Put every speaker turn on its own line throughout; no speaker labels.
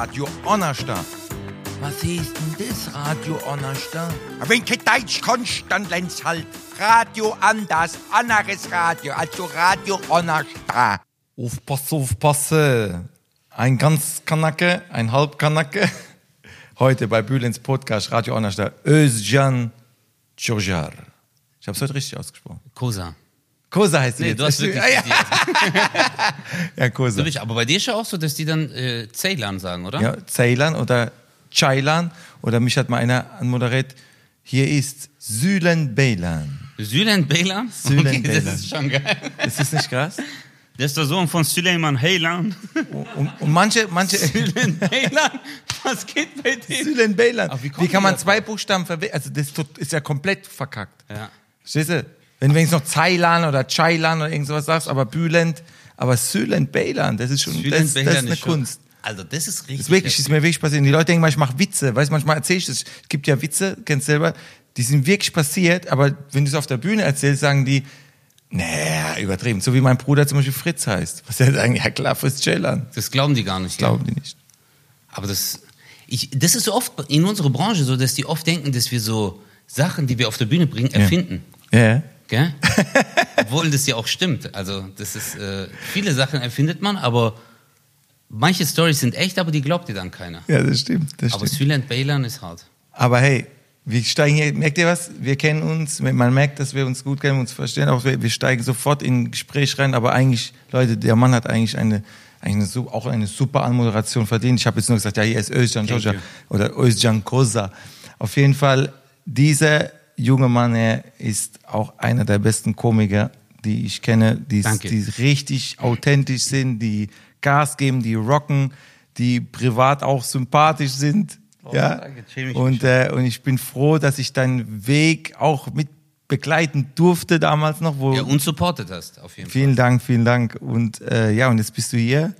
Radio Onnersta.
Was hieß denn das, Radio Onnersta?
Wenn kein Deutsch kannst, dann lernst halt Radio anders, anderes Radio, also Radio Onnersta.
Aufpasse, aufpasse. Ein ganz Kanacke, ein Halbkanacke. Heute bei Bülens Podcast Radio Onnersta. Özcan Çojar. Ich habe es heute richtig ausgesprochen.
Kosa.
Kosa heißt sie
Nee,
jetzt.
du hast wirklich
ja, ja. ja, Kosa.
Aber bei dir ist ja auch so, dass die dann äh, Ceylan sagen, oder?
Ja, Ceylan oder Ceylan. Oder mich hat mal einer anmoderiert. Hier ist Sülen Beylan.
Sülen Beylan?
Sülen
okay,
Beylan.
Das ist schon geil.
Ist das nicht krass?
Das ist der Sohn von Süleyman Heylan.
Und, und manche, manche.
Sülen Beylan? Was geht bei dir?
Sülen Beylan.
Wie
Wie, kann man
die
zwei Buchstaben verwechseln? Also das ist ja komplett verkackt.
Ja.
Verstehst du? Wenn du wenigstens noch Ceylan oder Ceylan oder irgend sowas sagst, aber Bülent, aber Sülent Beylan, das ist schon, das, das ist eine
schon-
Kunst.
Also, das ist richtig.
Das ist wirklich, ist mir wirklich passiert. Die Leute denken mal, ich mache Witze. Weißt manchmal erzähle ich das. Es gibt ja Witze, kennst selber, die sind wirklich passiert, aber wenn du es auf der Bühne erzählst, sagen die, naja, übertrieben. So wie mein Bruder zum Beispiel Fritz heißt. Was er sagen, ja klar, Fritz Ceylan.
Das glauben die gar nicht.
Glauben die nicht.
Aber das, ich, das ist so oft in unserer Branche so, dass die oft denken, dass wir so Sachen, die wir auf der Bühne bringen, erfinden.
Ja.
Gell? Obwohl das ja auch stimmt. Also, das ist, äh, viele Sachen erfindet man, aber manche Stories sind echt, aber die glaubt dir dann keiner.
Ja, das stimmt. Das
Aber
stimmt.
Sülent Beylan ist hart.
Aber hey, wir steigen hier, merkt ihr was? Wir kennen uns, man merkt, dass wir uns gut kennen, uns verstehen, auch wir, wir steigen sofort in ein Gespräch rein, aber eigentlich, Leute, der Mann hat eigentlich eine, eine, auch eine super Anmoderation verdient. Ich habe jetzt nur gesagt, ja, hier ist Özcan
you.
oder Özcan Kosa. Auf jeden Fall, dieser junge Mann, er ist auch einer der besten Komiker, die ich kenne, die,
Danke.
die richtig authentisch sind, die Gas geben, die rocken, die privat auch sympathisch sind. ja.
Oh, danke, schäme ich
Und, äh, und ich bin froh, dass ich deinen Weg auch mit begleiten durfte damals noch. Wo
Ja, und supportet hast, auf jeden Fall.
vielen Dank, vielen Dank. Und äh, ja, und jetzt bist du hier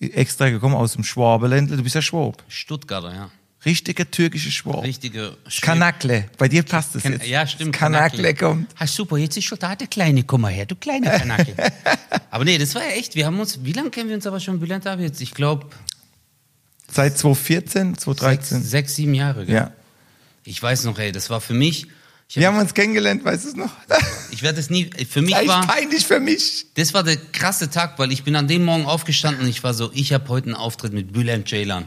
extra gekommen aus dem Schwabeländle. Du bist ja Schwab.
Stuttgarter, ja.
Richtiger türkischer Schwab.
Richtige
Kanakle. Bei dir passt es jetzt.
Ja, stimmt.
Das Kanakle kommt.
Ah, super, jetzt ist schon da der Kleine. Komm mal her, du kleiner Kanake. aber nee, das war ja echt. Wir haben uns, wie lange kennen wir uns aber schon, Bülent Abi jetzt? Ich glaube,
Seit 2014,
sechs,
2013.
sechs, sieben Jahre. Gell?
Ja.
Ich weiß noch, ey, das war für mich. Ich,
Wir
hab,
haben uns kennengelernt, weißt du es noch?
ich werde es nie. Für mich
Das ist
war.
peinlich für mich.
Das war der krasse Tag, weil ich bin an dem Morgen aufgestanden und ich war so, ich habe heute einen Auftritt mit Bülent Ceylan.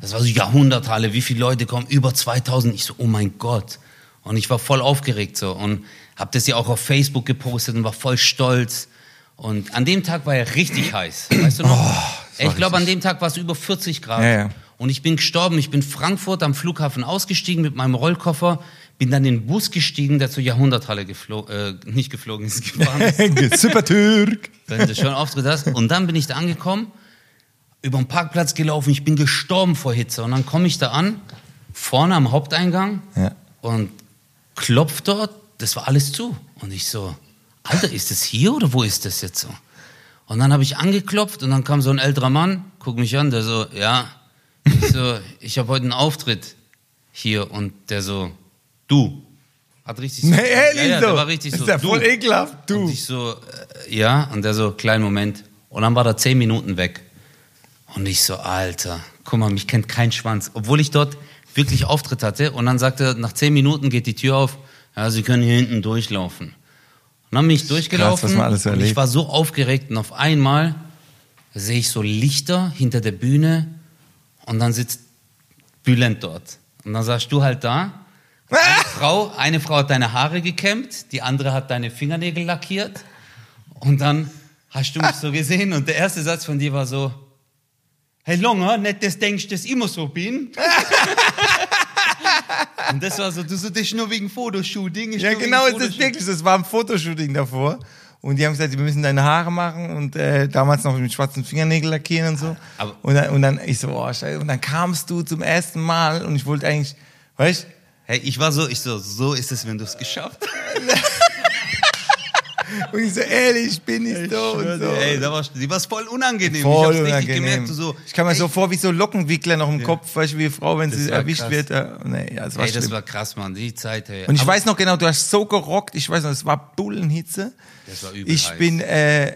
Das war so Jahrhunderthalle, wie viele Leute kommen? Über 2000. Ich so, oh mein Gott. Und ich war voll aufgeregt so und habe das ja auch auf Facebook gepostet und war voll stolz. Und an dem Tag war er richtig heiß, weißt du noch? ich glaube, an dem Tag war es über 40 Grad.
Ja, ja.
Und ich bin gestorben. Ich bin Frankfurt am Flughafen ausgestiegen mit meinem Rollkoffer, bin dann in den Bus gestiegen, der zur Jahrhunderthalle geflogen, äh, nicht geflogen ist, gefahren ist
Super Türk.
wenn du schon Auftritt hast. Und dann bin ich da angekommen, über den Parkplatz gelaufen, ich bin gestorben vor Hitze. Und dann komme ich da an, vorne am Haupteingang
Ja.
und klopft dort, das war alles zu. Und ich so, Alter, ist das hier oder wo ist das jetzt so? Und dann habe ich angeklopft und dann kam so ein älterer Mann, guck mich an, der so, ja, ich so, ich habe heute einen Auftritt hier und der so, du. Hat richtig so,
Nee, ehrlich
ja, ja,
so.
der war richtig
ist
so,
ja
du.
voll ekelhaft, du.
Und ich so, äh, ja, und der so, kleinen Moment. Und dann war er zehn Minuten weg. Und ich so, Alter, guck mal, mich kennt kein Schwanz. Obwohl ich dort wirklich Auftritt hatte. Und dann sagte er, nach zehn Minuten geht die Tür auf, ja, Sie können hier hinten durchlaufen. Und dann bin ich durchgelaufen.
so
und ich war so aufgeregt. Und auf einmal sehe ich so Lichter hinter der Bühne. Und dann sitzt Bülent dort. Und dann sagst du halt da. Eine Frau, eine Frau hat deine Haare gekämmt, die andere hat deine Fingernägel lackiert. Und dann hast du mich so gesehen und der erste Satz von dir war so, hey Longer, nicht das denkst, dass ich immer so bin. und das war so, du so, das ist nur wegen Fotoshooting.
Ja, genau, ist das wirklich. Das war ein Fotoshooting davor. Und die haben gesagt, wir müssen deine Haare machen und äh, damals noch mit schwarzen Fingernägeln lackieren und so.
Aber-
und, dann, und dann ich so, oh scheiße. Und dann kamst du zum ersten Mal und ich wollte eigentlich, weißt
Hey, ich war so, ich so, so ist es, wenn du es geschafft hast.
Und ich so, ehrlich, bin ich so und so.
Ey, da war, die war voll unangenehm.
Voll
ich hab's
unangenehm.
gemerkt, du so,
ich kam mir
ey,
so vor wie so Lockenwickler noch im Kopf, weißt du, wie eine Frau, wenn
Das
sie erwischt
krass.
wird. Äh, nee, ja, das war
Ey, das war krass, Mann, die Zeit, hey.
Und ich
Aber-
weiß noch genau, du hast so gerockt, ich weiß noch, es war Bullenhitze.
Das war übel
Ich
heiß.
bin äh,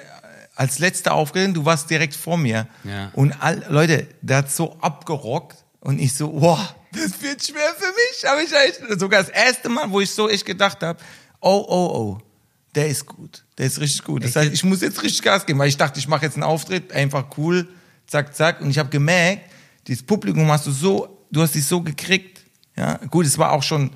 als letzter aufgetreten, du warst direkt vor mir.
Ja.
Und all, Leute, der hat so abgerockt und ich so, wow, das wird schwer für mich. Aber ich echt, sogar das erste Mal, wo ich so echt gedacht habe, oh, oh, oh, der ist gut. Der ist richtig gut. Das heißt, ich muss jetzt richtig Gas geben, weil ich dachte, ich mache jetzt einen Auftritt, einfach cool, zack, zack. Und ich habe gemerkt, dieses Publikum hast du so, du hast dich so gekriegt. Ja, gut, es war auch schon,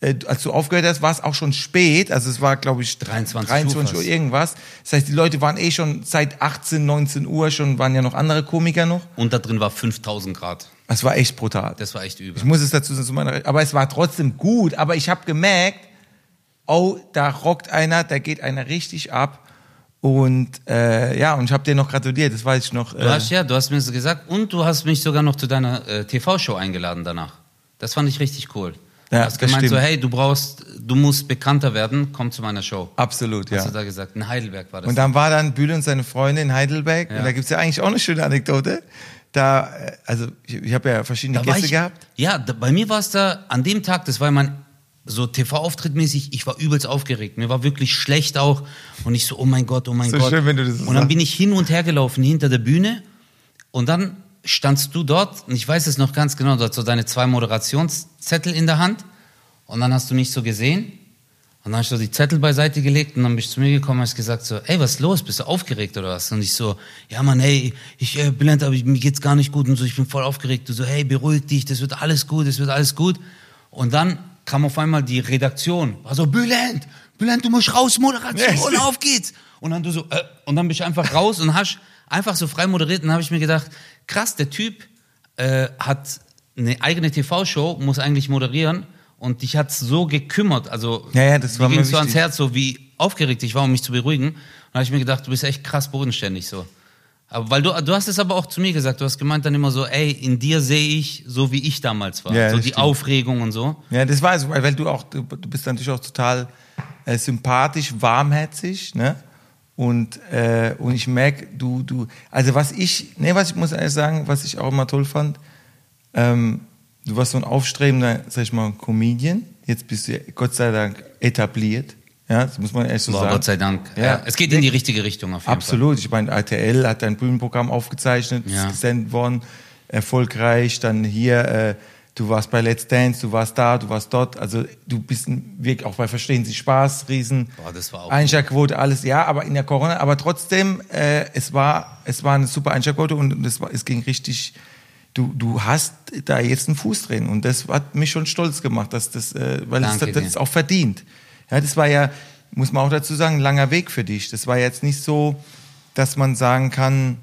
äh, als du aufgehört hast, war es auch schon spät. Also es war, glaube ich,
23
23
Uhr
irgendwas. Das heißt, die Leute waren eh schon seit 18, 19 Uhr schon, waren ja noch andere Komiker noch.
Und da drin war 5000 Grad.
Es war echt brutal.
Das war echt übel.
Ich muss es dazu sagen, zu meiner- aber es war trotzdem gut. Aber ich habe gemerkt, oh, da rockt einer, da geht einer richtig ab. Und äh, ja, und ich habe dir noch gratuliert, das weiß ich noch.
Du
Äh,
hast ja, du hast mir das gesagt und du hast mich sogar noch zu deiner äh, TV-Show eingeladen danach. Das fand ich richtig cool.
Ja,
du hast gemeint so,
stimmt.
hey, du brauchst, du musst bekannter werden, komm zu meiner Show.
absolut,
Hast
ja.
du da gesagt? In Heidelberg war das.
Und dann war dann Bühle und seine Freunde in Heidelberg.
Ja.
Und da gibt's ja eigentlich auch eine schöne Anekdote. Da, äh, also ich, ich habe ja verschiedene
da
Gäste
ich,
gehabt.
Ja, da, bei mir war es da, an dem Tag, das war mein so TV-Auftritt mäßig, ich war übelst aufgeregt. Mir war wirklich schlecht auch. Und ich so, oh mein Gott, oh mein
So
Gott.
schön, wenn du das
und dann
sagst.
bin ich hin und her gelaufen hinter der Bühne. Und dann standst du dort, und ich weiß es noch ganz genau, du hast so deine zwei Moderationszettel in der Hand. Und dann hast du mich so gesehen. Und dann ich so die Zettel beiseite gelegt und dann bist du zu mir gekommen und hast gesagt so, ey, was ist los? Bist du aufgeregt oder was? Und ich so, ja Mann, hey, ich äh, Bülent, aber ich, mir geht's gar nicht gut und so, ich bin voll aufgeregt. Du so, hey, beruhig dich, das wird alles gut, das wird alles gut. Und dann kam auf einmal die Redaktion, war so, Bülent, Bülent, du musst raus, Moderation, auf geht's. Und dann du so, äh, und dann bist du einfach raus und hast einfach so frei moderiert und dann habe ich mir gedacht, krass, der Typ äh, hat eine eigene TV-Show, muss eigentlich moderieren und dich hat's so gekümmert, also
Ja, ja, das war
mir ging's so ans. Herz, so wie aufgeregt ich war, um mich zu beruhigen. Und habe ich mir gedacht, du bist echt krass bodenständig so. Aber weil du, du hast es aber auch zu mir gesagt, du hast gemeint dann immer so, ey, in dir sehe ich so, wie ich damals war.
Ja,
so die
stimmt.
Aufregung und so.
Ja, das war es, weil, weil du auch, du, bist natürlich auch total äh, sympathisch, warmherzig, ne? Und, äh, und ich merke, du, du, also was ich, ne, was ich muss ehrlich sagen, was ich auch immer toll fand, ähm, du warst so ein aufstrebender, sag ich mal, Comedian. Jetzt bist du Gott sei Dank etabliert. Ja, das muss man ehrlich so
Boah,
sagen.
Gott sei Dank.
Ja.
Ja. Es geht in die richtige Richtung auf jeden
Absolut. Ich meine, RTL hat ein Bühnenprogramm aufgezeichnet,
Ja.
ist gesendet worden, erfolgreich. Dann hier, äh, du warst bei Let's Dance, du warst da, du warst dort. Also du bist wirklich auch bei Verstehen Sie Spaß, Riesen.
Boah, das war auch
Einschaltquote, alles, ja, aber in der Corona, aber trotzdem, äh, es war, es war eine super Einschaltquote und es, war, es ging richtig. Du, du hast da jetzt einen Fuß drin und das hat mich schon stolz gemacht, dass das, äh, weil das,
Danke
das ist auch verdient. Ja, das war ja, muss man auch dazu sagen, ein langer Weg für dich. Das war jetzt nicht so, dass man sagen kann,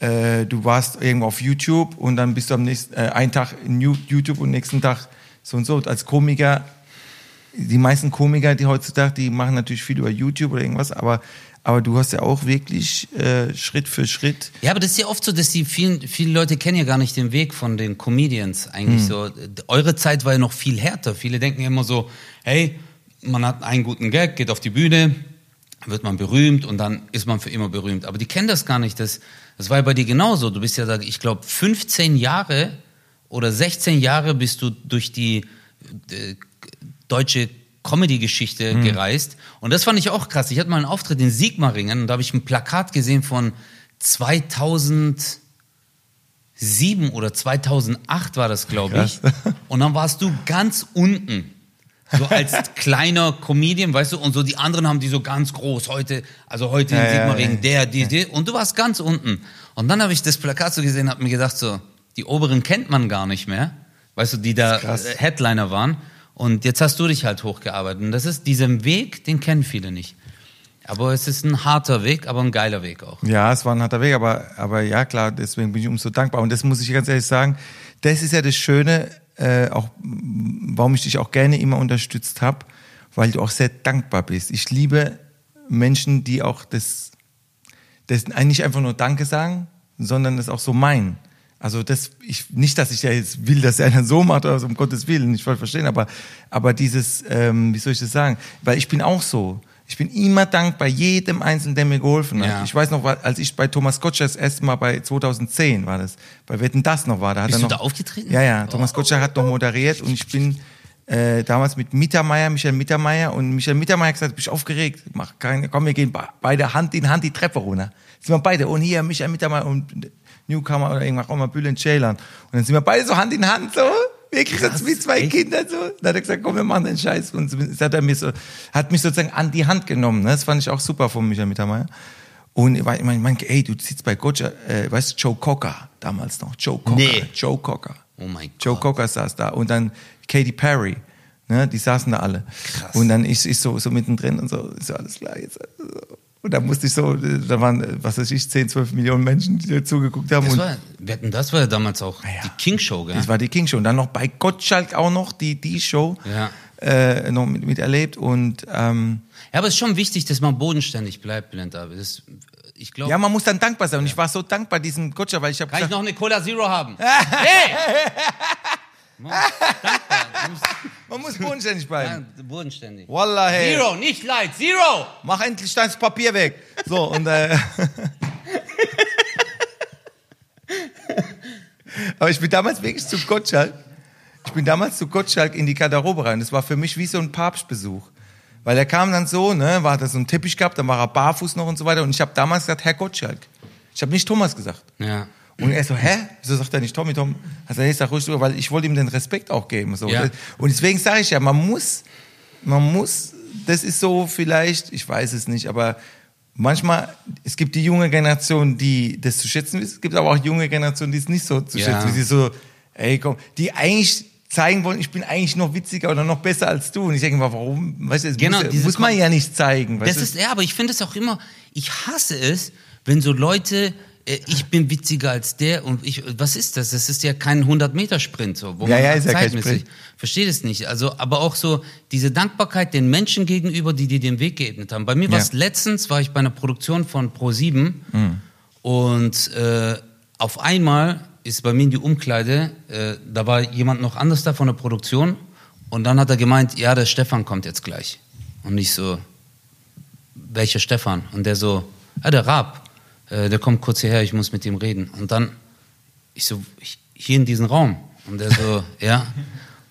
äh, du warst irgendwo auf YouTube und dann bist du am nächsten, äh, einen Tag in YouTube und nächsten Tag so und so. Als Komiker, die meisten Komiker, die heutzutage, die machen natürlich viel über YouTube oder irgendwas, aber, aber du hast ja auch wirklich äh, Schritt für Schritt.
Ja, aber das ist ja oft so, dass die vielen, viele Leute kennen ja gar nicht den Weg von den Comedians eigentlich
Hm.
so. Eure Zeit war ja noch viel härter. Viele denken immer so, hey, man hat einen guten Gag, geht auf die Bühne, wird man berühmt und dann ist man für immer berühmt. Aber die kennen das gar nicht. Das, das war ja bei dir genauso. Du bist ja ich glaube, 15 Jahre oder 16 Jahre bist du durch die äh, deutsche Comedy-Geschichte gereist. Und das fand ich auch krass. Ich hatte mal einen Auftritt in Sigmaringen und da habe ich ein Plakat gesehen von 2007 oder 2008 war das, glaube ich. Und dann warst du ganz unten. So als kleiner Comedian, weißt du, und so die anderen haben die so ganz groß heute, also heute
Ja,
in
ja,
Sigmaringen,
ja.
der, die, die, und du warst ganz unten. Und dann habe ich das Plakat so gesehen, habe mir gedacht so, die oberen kennt man gar nicht mehr, weißt du, die da äh, Headliner waren. Und jetzt hast du dich halt hochgearbeitet. Und das ist diesen Weg, den kennen viele nicht. Aber es ist ein harter Weg, aber ein geiler Weg auch.
Ja, es war ein harter Weg, aber, aber ja, klar, deswegen bin ich umso dankbar. Und das muss ich ganz ehrlich sagen, das ist ja das Schöne, äh, auch, warum ich dich auch gerne immer unterstützt habe, weil du auch sehr dankbar bist. Ich liebe Menschen, die auch das, das eigentlich einfach nur Danke sagen, sondern das auch so meinen. Also das, ich, nicht, dass ich ja jetzt will, dass einer so macht, also um Gottes Willen, ich wollte verstehen, aber, aber dieses, ähm, wie soll ich das sagen? Weil ich bin auch so. Ich bin immer dankbar jedem Einzelnen, der mir geholfen hat.
Ja.
Ich weiß noch, als ich bei Thomas Gottschalk das erste Mal bei 2010 war das, bei Wetten das noch war, da hat
Bist
er
du
noch,
da aufgetreten?
Ja, ja. Thomas Gottschalk hat noch moderiert und ich bin äh, damals mit Mittermeier, Michael Mittermeier und Michael Mittermeier hat gesagt, bin ich aufgeregt, mach keine, komm, wir gehen be- beide Hand in Hand die Treppe runter. Sind wir beide und hier Michael Mittermeier und Newcomer oder irgendwas auch mal Bülent Ceylan. Und dann sind wir beide so Hand in Hand so, wirklich so wie zwei
echt?
Kinder so. Dann hat er gesagt, komm, wir machen den Scheiß. Und so hat er mir so, hat mich sozusagen an die Hand genommen. Ne? Das fand ich auch super von Michael Mittermeier. Und ich meine, ich mein, ey, du sitzt bei Gotcha, äh, weißt du, Joe Cocker damals noch. Joe Cocker.
Nee.
Joe Cocker.
Oh mein
Joe
Gott.
Cocker saß da und dann Katy Perry. Ne, die saßen da alle.
Krass.
Und dann ich, ich so, so mittendrin und so, ist ja alles klar jetzt. Und dann musste ich so, da waren, was weiß ich, 10, 12 Millionen Menschen, die da zugeguckt haben.
Das war, wir hatten, das war ja damals auch
ja.
die King Show, gell?
das war die King Show. Und dann noch bei Gottschalk auch noch die, die Show
Ja.
äh, noch mit, miterlebt. Und ähm,
Ja, aber es ist schon wichtig, dass man bodenständig bleibt, Bülent David. Das, ich glaube,
ja, man muss dann dankbar sein. Und ich war so dankbar diesem Gottschalk, weil ich habe
kann ich
gesagt,
noch eine Cola Zero haben? hey! Man muss. Man
bodenständig bleiben.
ja, bodenständig.
Wallah, hey.
Zero, nicht light, Zero!
Mach endlich das Papier weg. So, und äh, Aber ich bin damals wirklich zu Gottschalk. Ich bin damals zu Gottschalk in die Garderobe rein. Das war für mich wie so ein Papstbesuch. Weil er kam dann so, ne, war da so ein Teppich gehabt, dann war er barfuß noch und so weiter. Und ich habe damals gesagt, Herr Gottschalk. Ich habe nicht Thomas gesagt.
Ja.
Und er so, hä? Wieso sagt er nicht Tommy, Tom? Also er sag ruhig drüber, weil ich wollte ihm den Respekt auch geben. So.
Ja.
Und deswegen sage ich ja, man muss, man muss, das ist so vielleicht, ich weiß es nicht, aber manchmal, es gibt die junge Generation, die das zu schätzen wissen, es gibt aber auch junge Generationen, die es nicht so zu
Ja.
schätzen wissen, die so, ey komm, die eigentlich zeigen wollen, ich bin eigentlich noch witziger oder noch besser als du. Und ich denke mal, warum? Weißt du, das
Genau,
muss, muss man ja nicht zeigen.
Das ist, ja, aber ich finde es auch immer, ich hasse es, wenn so Leute, ich bin witziger als der und ich, was ist das? Das ist ja kein 100-Meter-Sprint, so, wo
Ja,
man
ja, ist ja kein Sprint.
Verstehe das nicht. Also, aber auch so diese Dankbarkeit den Menschen gegenüber, die dir den Weg geebnet haben. Bei mir war es
Ja.
letztens, war ich bei einer Produktion von Pro7
Mhm.
und äh, auf einmal ist bei mir in die Umkleide, äh, da war jemand noch anders da von der Produktion und dann hat er gemeint, ja, der Stefan kommt jetzt gleich. Und ich so, welcher Stefan? Und der so, ja, der Raab, äh, der kommt kurz hierher, ich muss mit ihm reden. Und dann, ich so, ich, hier in diesen Raum. Und der so, ja.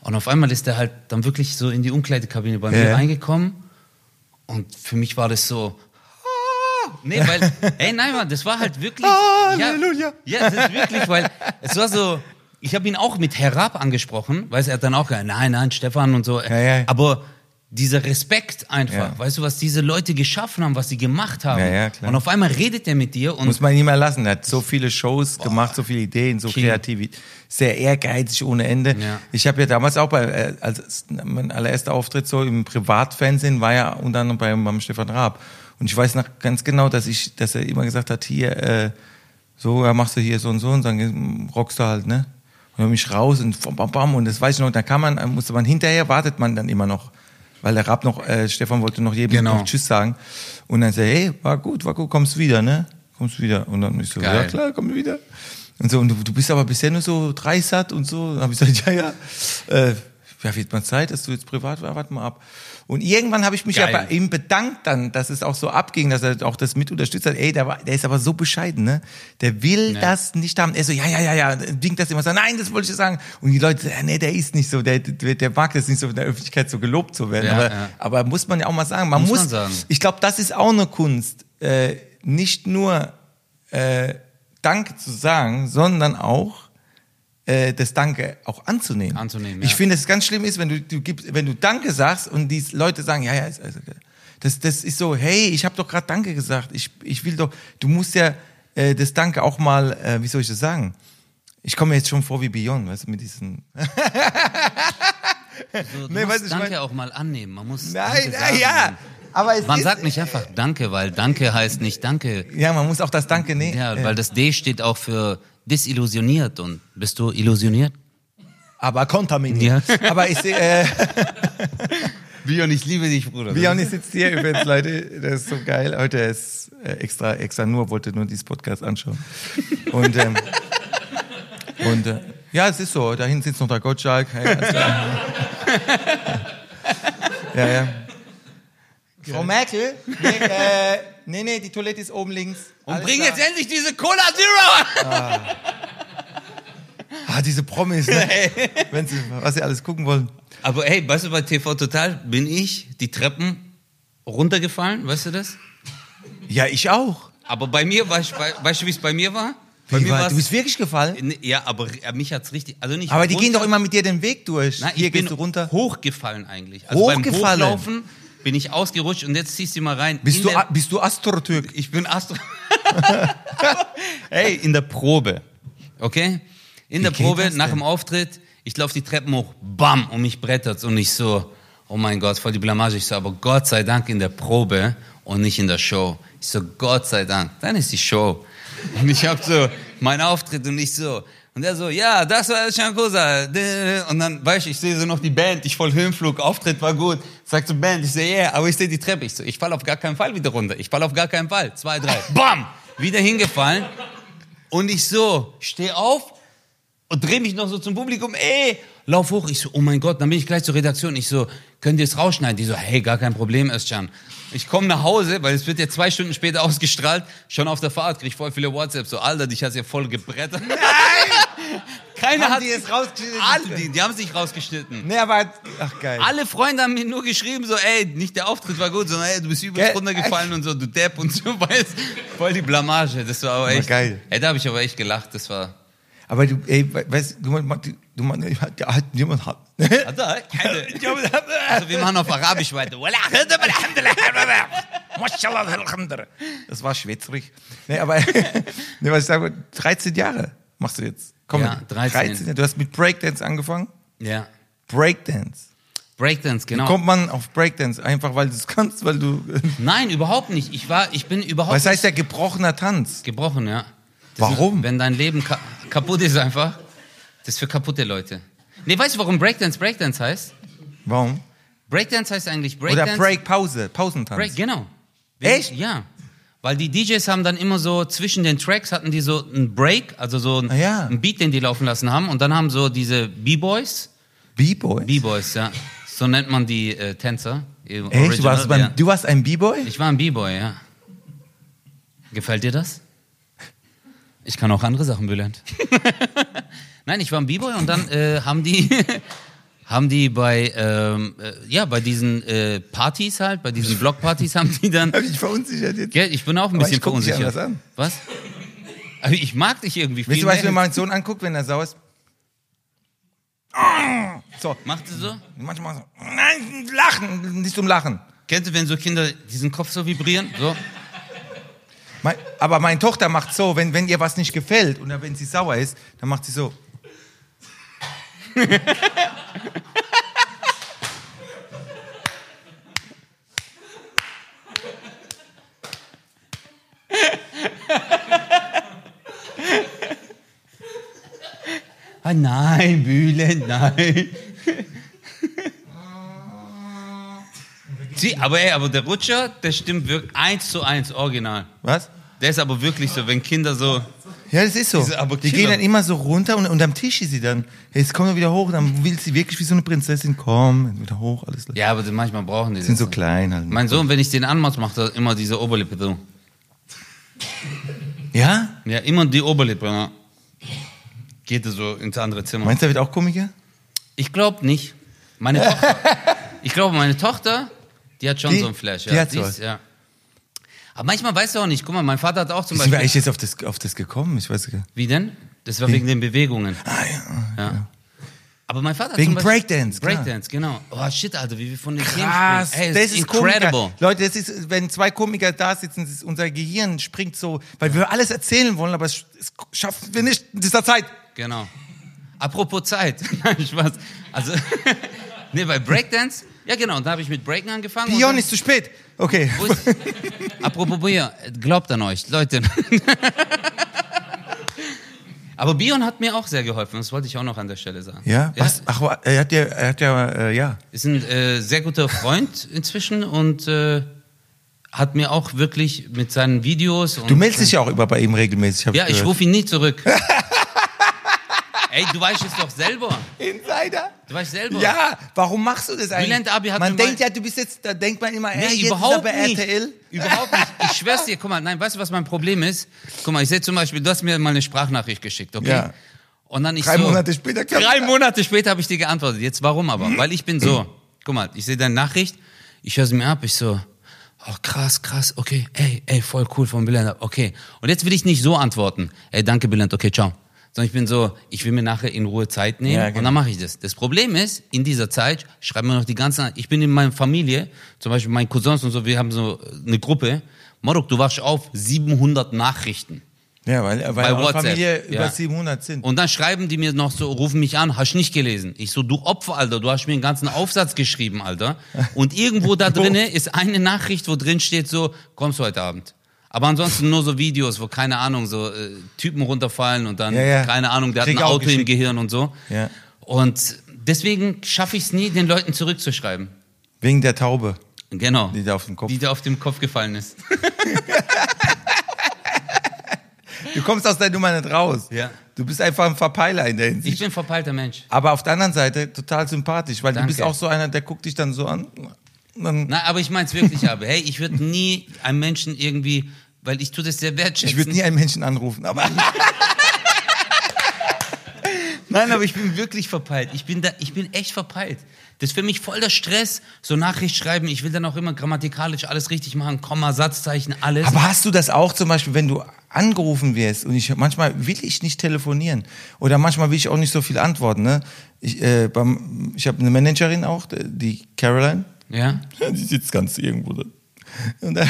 Und auf einmal ist der halt dann wirklich so in die Umkleidekabine bei mir
Ja.
reingekommen. Und für mich war das so, ah, nee, weil, ey, nein, Mann, das war halt wirklich,
Halleluja.
ja, ja, das ist wirklich, weil es war so, ich habe ihn auch mit Herab angesprochen, weil er hat dann auch gesagt, nein, nein, Stefan und so.
Ja, ja.
Aber dieser Respekt einfach,
Ja.
weißt du, was diese Leute geschaffen haben, was sie gemacht haben.
Ja, ja, klar.
Und auf einmal redet er mit dir und
Muss man nie mehr lassen. Er hat so viele Shows gemacht, so viele Ideen, so
King.
kreativ, sehr ehrgeizig ohne Ende. Ich habe ja damals auch bei, äh, als mein allererster Auftritt so im Privatfernsehen war ja unter anderem beim, beim Stefan Raab. Und ich weiß noch ganz genau, dass ich, dass er immer gesagt hat, hier, äh, so, ja, machst du hier so und so und dann rockst du halt, ne? Und dann bin ich raus und bam, bam, bam, und das weiß ich noch, da kann man, musste man hinterher, wartet man dann immer noch. Weil der Raab noch, äh, Stefan wollte noch jedem
Genau.
noch Tschüss sagen. Und dann sagt er, hey, war gut, war gut, kommst wieder, ne? Kommst wieder. Und dann ich so,
Geil.
ja klar, komm wieder. Und so, und du, du bist aber bisher nur so dreisat und so. Dann habe ich gesagt, ja, ja, äh, ja, wird mal Zeit, dass du jetzt privat war, warte mal ab. Und irgendwann habe ich mich
Geil.
ja bei ihm bedankt dann, dass es auch so abging, dass er auch das mit unterstützt hat. Ey, der, war, der ist aber so bescheiden, ne? Der will
Ja.
das nicht haben. Er so, ja, ja, ja, ja, winkt das immer so, nein, das wollte ich sagen. Und die Leute, ja, nee, der ist nicht so, der, der, der mag das nicht so in der Öffentlichkeit so gelobt zu werden.
Ja,
aber,
ja.
aber muss man ja auch mal sagen, man
Muss
muss,
man sagen.
ich glaube, das ist auch eine Kunst, äh, nicht nur äh, Danke zu sagen, sondern auch äh, das Danke auch anzunehmen.
Anzunehmen,
Ich
ja.
finde, es ganz schlimm ist, wenn du, du gibst, wenn du Danke sagst und die Leute sagen, ja, ja, ist also, das, das ist so, hey, ich habe doch gerade Danke gesagt. Ich, ich will doch, du musst ja äh, das Danke auch mal, äh, wie soll ich das sagen? Ich komme mir jetzt schon vor wie Beyond, weißt du, mit diesen.
so, du
Nee,
musst
ich
Danke
mein-
auch mal annehmen. Man muss
Nein,
sagen.
ja. Aber es
Man
ist,
sagt nicht einfach Danke, weil Danke heißt nicht Danke.
Ja, man muss auch das Danke nehmen.
Ja, weil das D steht auch für disillusioniert und bist du illusioniert?
aber kontaminiert.
Ja.
Aber ich sehe, äh,
Björn, ich liebe dich, Bruder.
Björn sitzt hier übrigens, Leute, das ist so geil. Heute ist äh, extra, extra nur, wollte nur dieses Podcast anschauen. Und, ähm, und äh, ja, es ist so, da hinten sitzt noch der Gottschalk. Hey, ja, ja. Frau Merkel, nee, äh, nee, nee, die Toilette ist oben links.
und
Alles
bring
klar.
jetzt endlich diese Cola Zero!
Ah, diese Promis, ne? Wenn sie, was sie alles gucken wollen.
Aber hey, weißt du, bei TV Total bin ich die Treppen runtergefallen, weißt du das?
Ja, ich auch.
Aber bei mir, weißt, du, weißt du, wie es bei mir war? Bei
Wie
mir
war, du bist wirklich gefallen?
Ja, aber mich hat's richtig, also nicht
Aber die gehen doch immer mit dir den Weg durch.
Nein,
Hier
ich bin
runter.
hochgefallen eigentlich. Also beim
Hochgefallen?
Hochlaufen bin ich ausgerutscht und jetzt ziehst du mal rein.
Bist
In
du, bist du Astrotürk?
Ich bin Astro. hey, in der Probe. Okay? In
Wie
der Probe, nach dem Auftritt, ich laufe die Treppen hoch, bam, und mich brettert's und ich so, oh mein Gott, voll die Blamage. Ich so, aber Gott sei Dank in der Probe und nicht in der Show. Ich so, Gott sei Dank, dann ist die Show. Und ich hab so meinen Auftritt und ich so, und er so, ja, das war Shankosa. Und dann, weißt du, ich sehe so noch die Band, ich voll Höhenflug, Auftritt war gut. Sagt so Band, ich so, yeah, aber ich sehe die Treppe. Ich so, ich fall auf gar keinen Fall wieder runter. Ich fall auf gar keinen Fall. Zwei, drei, bam, wieder hingefallen. Und ich so, steh auf und dreh mich noch so zum Publikum, ey, lauf hoch. Ich so, oh mein Gott, dann bin ich gleich zur Redaktion. Ich so, könnt ihr es rausschneiden? Die so, hey, gar kein Problem, Özcan. Ich komme nach Hause, weil es wird ja zwei Stunden später ausgestrahlt. Schon auf der Fahrt krieg ich voll viele WhatsApp. So, Alter, dich hast ja voll gebrettert. Nein! Keiner
Haben
hat
die es rausgeschnitten?
Alle, die, die haben es nicht rausgeschnitten.
Nee, aber, ach geil.
Alle Freunde haben mir nur geschrieben, so, ey, nicht der Auftritt war gut, sondern ey, du bist übelst runtergefallen und so, du Depp und so, weißt Voll die Blamage. Das war aber echt.
geil.
Ey, da habe ich aber echt gelacht. Das war.
Aber du, ey, we- weißt du, du, du, du hat, hat jemand hat.
Also wir machen auf Arabisch weiter.
Das war schwätzrig. Nee, aber, nee, was ich sage, 13 Jahre machst du jetzt. Comedy.
Ja, 13.
Du hast mit Breakdance angefangen?
Ja.
Breakdance.
Breakdance, genau.
Kommt man auf Breakdance einfach, weil du es kannst, weil du.
Nein, überhaupt nicht. Ich war, ich bin überhaupt
Was heißt der gebrochener Tanz?
gebrochen, ja. Das
Warum?
Ist, wenn dein Leben ka kaputt ist einfach, das ist für kaputte Leute. Nee, weißt du, warum Breakdance Breakdance heißt?
Warum?
Breakdance heißt eigentlich
Oder
Breakdance.
Break, Pause, Pausentanz.
Break, genau.
Echt?
Ja. Weil die DJs haben dann immer so zwischen den Tracks hatten die so einen Break, also so ein,
Ah, ja.
einen Beat, den die laufen lassen haben. Und dann haben so diese B-Boys,
B-Boy.
B-Boys, ja. So nennt man die äh, Tänzer.
Echt? Du warst, beim,
ja.
du warst ein B-Boy?
Ich war ein B-Boy, ja. Gefällt dir das? Ich kann auch andere Sachen, Bülent. Nein, ich war ein B-Boy und dann äh, haben die haben die bei ähm, äh, ja bei diesen äh, Partys halt, bei diesen Blockpartys haben die dann
Hab ich verunsichert jetzt.
Gell, ich bin auch ein
Aber
bisschen
ich dich
verunsichert.
anders an.
Was? Aber ich mag dich irgendwie viel
Weißt du, was mir
mehr.
mein Sohn anguckt, wenn er sauer ist? So,
Macht du so?
manchmal so, nein, lachen, nicht zum Lachen.
Kennst du, wenn so Kinder diesen Kopf so vibrieren? So?
Mein, aber meine Tochter macht so, wenn, wenn ihr was nicht gefällt oder wenn sie sauer ist, dann macht sie so.
Ah nein, Bülent, nein. Sie, aber ey, aber der Rutscher, der stimmt wirklich eins zu eins original.
Was?
Der ist aber wirklich so, wenn Kinder so.
Ja, das ist so.
Diese aber
die
Killer.
gehen dann immer so runter und, und am Tisch ist sie dann. Jetzt kommt er wieder hoch, dann will sie wirklich wie so eine Prinzessin kommen, wieder hoch, alles.
Ja, aber manchmal brauchen die das.
Sind so klein halt.
Mein Sohn, wenn ich den anmache, macht er immer diese Oberlippe so.
Ja?
Ja, immer die Oberlippe. Ja. Geht er so ins andere Zimmer.
Meinst du, er wird auch Komiker?
Ich glaube nicht. Meine Tochter. ich glaube, meine Tochter, die hat schon
Die-
so ein Flash. Ja.
die hat
ist-
sowas.
ja. Aber manchmal weißt du auch nicht. Guck mal, mein Vater hat auch zum
Wie sind wir
Beispiel.
eigentlich jetzt auf das, auf das gekommen? Ich weiß gar nicht.
Wie denn? Das war wegen den Bewegungen.
Ah, ja.
Ja. Aber mein Vater hat
Wegen
Beispiel,
Breakdance.
Breakdance, genau. Oh shit, Alter, wie wir von den
Krass,
Themen. Ey,
das ist
incredible.
Komiker. Leute, das ist, wenn zwei Komiker da sitzen, unser Gehirn springt so, weil wir alles erzählen wollen, aber es, es schaffen wir nicht in dieser Zeit.
Genau. Apropos Zeit. Nein, Spaß. Also, nee, bei Breakdance, ja genau, und da habe ich mit Breaken angefangen. dann-
ist zu spät. Okay.
Apropos Bion, glaubt an euch, Leute. Aber Bion hat mir auch sehr geholfen, das wollte ich auch noch an der Stelle sagen.
Ja? Was? Ach, er hat ja, er hat ja, äh, ja.
Ist ein äh, sehr guter Freund inzwischen und äh, hat mir auch wirklich mit seinen Videos und
Du meldest dich ja auch immer bei ihm regelmäßig.
Ja, ich
gehört.
rufe ihn nie zurück. Ey, du weißt es doch selber.
Insider?
Du weißt selber.
Ja, warum machst du das eigentlich?
Bülent Abi hat
man denkt ja, du bist jetzt, da denkt man immer,
Nee,
ey, jetzt
überhaupt
ist er bei
nicht.
RTL.
Überhaupt nicht. Ich schwör's dir, guck mal, nein, weißt du, was mein Problem ist? Guck mal, ich sehe zum Beispiel, du hast mir mal eine Sprachnachricht geschickt, okay?
Ja.
Und dann ich
Drei
so,
Monate später.
Drei Monate später habe ich dir geantwortet. Jetzt warum aber? Weil ich bin so, guck mal, ich sehe deine Nachricht, ich höre sie mir ab, ich so, oh krass, krass, okay, ey, ey, voll cool von Bülent, okay. Und jetzt will ich nicht so antworten, ey, danke Bülent, okay, ciao. Sondern ich bin so, ich will mir nachher in Ruhe Zeit nehmen
Ja,
und
genau.
dann mache ich das. Das Problem ist, in dieser Zeit schreiben wir noch die ganzen, ich bin in meiner Familie, zum Beispiel meine Cousins und so, wir haben so eine Gruppe, Morok, du wachst auf, 700 Nachrichten.
Ja, weil, weil
Bei WhatsApp,
Familie
ja.
über 700 sind.
Und dann schreiben die mir noch so, rufen mich an, hast nicht gelesen. Ich so, du Opfer, Alter, du hast mir einen ganzen Aufsatz geschrieben, Alter. Und irgendwo da drinne ist eine Nachricht, wo drin steht so, kommst du heute Abend. Aber ansonsten nur so Videos, wo keine Ahnung, so äh, Typen runterfallen und dann,
Ja, ja.
keine Ahnung, der hat
Krieg
ein
auch
Auto im. Gehirn und so.
Ja.
Und deswegen schaffe ich es nie, den Leuten zurückzuschreiben.
Wegen der Taube,
Genau.
die da auf dem Kopf.
Die da auf dem Kopf gefallen ist.
Du kommst aus der Nummer nicht raus.
Ja.
Du bist einfach ein Verpeiler in der Hinsicht.
Ich bin ein verpeilter Mensch.
Aber auf der anderen Seite total sympathisch, weil
Danke.
du bist auch so einer, der guckt dich dann so an.
Nein, aber ich meine es wirklich, aber hey, ich würde nie einem Menschen irgendwie, weil ich tue das sehr wertschätzen.
ich würde nie einen Menschen anrufen, aber
Nein, aber ich bin wirklich verpeilt. Ich bin da, ich bin echt verpeilt. Das ist für mich voll der Stress, so Nachricht schreiben. Ich will dann auch immer grammatikalisch alles richtig machen, Komma, Satzzeichen, alles.
Aber hast du das auch zum Beispiel, wenn du angerufen wirst und ich manchmal will ich nicht telefonieren oder manchmal will ich auch nicht so viel antworten. Ne? Ich, äh, beim, ich habe eine Managerin auch, die Caroline.
ja?
Die sitzt ganz irgendwo da. Und, äh,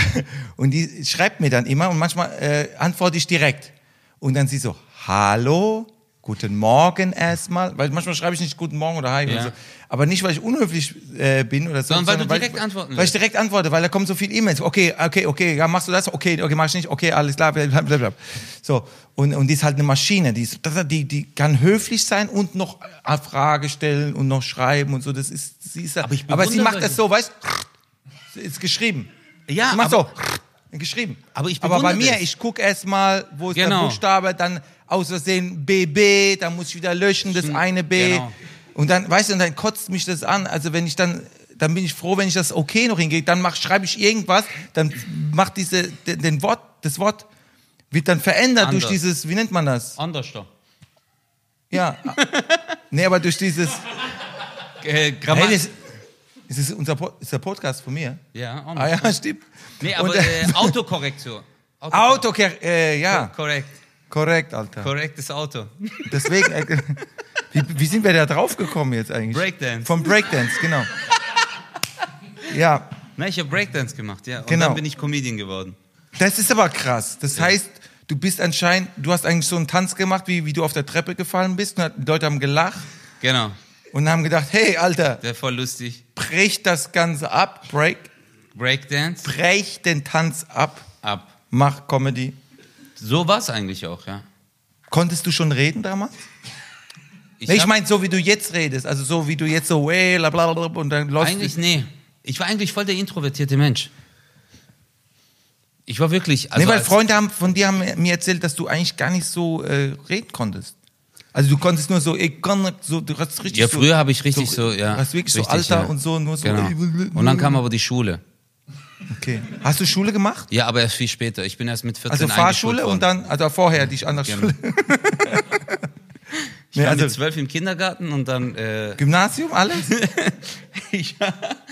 und die schreibt mir dann immer und manchmal äh, antworte ich direkt. Und dann sie so, hallo, guten Morgen erstmal. Weil manchmal schreibe ich nicht guten Morgen oder hi.
Ja.
Oder so. Aber nicht, weil ich unhöflich äh, bin oder so.
Sondern weil du direkt antworten
Weil ich direkt antworte, weil da kommen so viele E-Mails. Okay, okay, okay, ja, machst du das? Okay, okay, mach ich nicht. Okay, alles klar, blablabla. So. Und, und die ist halt eine Maschine. Die, ist, die, die kann höflich sein und noch eine Frage stellen und noch schreiben und so. Das ist, sie ist,
Aber ich
aber sie macht das so, weißt ist geschrieben.
Ja,
macht
aber-
so. Geschrieben.
Aber ich
aber bei mir,
das.
ich gucke erstmal, wo ist der
Genau.
Buchstabe, dann aus Versehen BB, dann muss ich wieder löschen, das eine B.
genau.
Und dann, weißt du, und dann kotzt mich das an. Also wenn ich dann, dann bin ich froh, wenn ich das okay noch hingehe. Dann mach, schreibe ich irgendwas, dann macht diese, den, den Wort, das Wort wird dann verändert durch
Anders.
dieses, wie nennt man das?
Anders doch.
Ja. nee, aber durch dieses,
Äh,
hey,
Grammat
das, ist, das unser, Po- ist der Podcast von mir?
ja,
Ah
anders.
ja, stimmt.
Nee, aber
Und,
äh, Autokorrektur. Auto
Auto, äh, ja,
Korrekt.
korrekt, Alter.
Korrektes Auto.
Deswegen, äh, wie, wie sind wir da drauf gekommen jetzt eigentlich?
Breakdance.
Vom Breakdance, genau. Ja,
Na, ich habe Breakdance gemacht, ja. Und
Genau.
dann bin ich Comedian geworden.
das ist aber krass. Das heißt, du bist anscheinend, du hast eigentlich so einen Tanz gemacht, wie, wie du auf der Treppe gefallen bist und die Leute haben gelacht
Genau.
Und haben gedacht, hey, Alter,
Der voll lustig.
brech das Ganze ab, break,
Breakdance
brech den Tanz ab,
ab.
mach Comedy.
So war's eigentlich auch, ja.
Konntest du schon reden damals? Ich, nee, ich meine, so wie du jetzt redest, also so wie du jetzt so, hey, bla bla bla, und dann läufst
Eigentlich, nee. Ich war eigentlich voll der introvertierte Mensch. Ich war wirklich. Also
nee, weil Freunde haben, von dir haben mir erzählt, dass du eigentlich gar nicht so äh, reden konntest. Also du konntest nur so, ich kann so, du hast richtig
Ja,
so,
früher habe ich richtig so, ja.
Du hast wirklich
richtig,
so Alter
ja.
und so, nur so.
Genau. Und dann kam aber die Schule.
Okay. Hast du Schule gemacht?
Ja, aber erst viel später. Ich bin erst mit 14
Also Fahrschule und dann, also vorher dich an der
Genau.
Schule.
Ich
Nee,
war
also-
mit 12 im Kindergarten und dann. Äh,
Gymnasium, alles?
ich,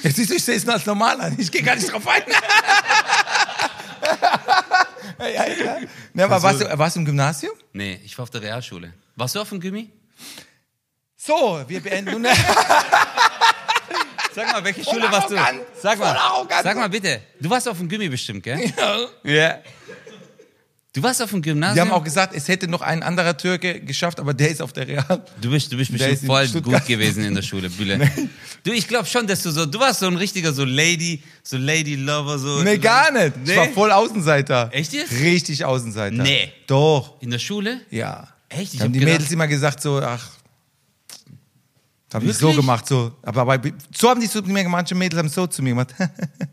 Jetzt siehst du, ich sehe es nur als normal an. Ich gehe gar nicht drauf ein. ja, ja. Nee, aber warst, du, warst du im Gymnasium?
nee, ich war auf der Realschule. Warst du auf dem Gymi?
So, wir beenden nun.
Sag mal, welche Schule warst du? Sag mal, sag mal bitte. Du warst auf dem Gymi bestimmt, gell?
Ja.
Ja. Du warst auf dem Gymnasium?
Die haben auch gesagt, es hätte noch ein anderer Türke geschafft, aber der ist auf der Real.
Du bist, du bist bestimmt voll gut gewesen in der Schule, Bühle. Du, ich glaube schon, dass du so, du warst so ein richtiger so Lady, so Lady Lover, so.
Nee, gar nicht.
Nee?
Ich war voll Außenseiter.
Echt jetzt?
Richtig Außenseiter.
Nee.
Doch,
In der Schule?
ja.
Echt? Ich
haben
hab
die
gedacht-
Mädels immer gesagt so, ach, haben die so gemacht, so. Aber bei, so haben die zu mir gemacht, manche Mädels haben so zu mir gemacht.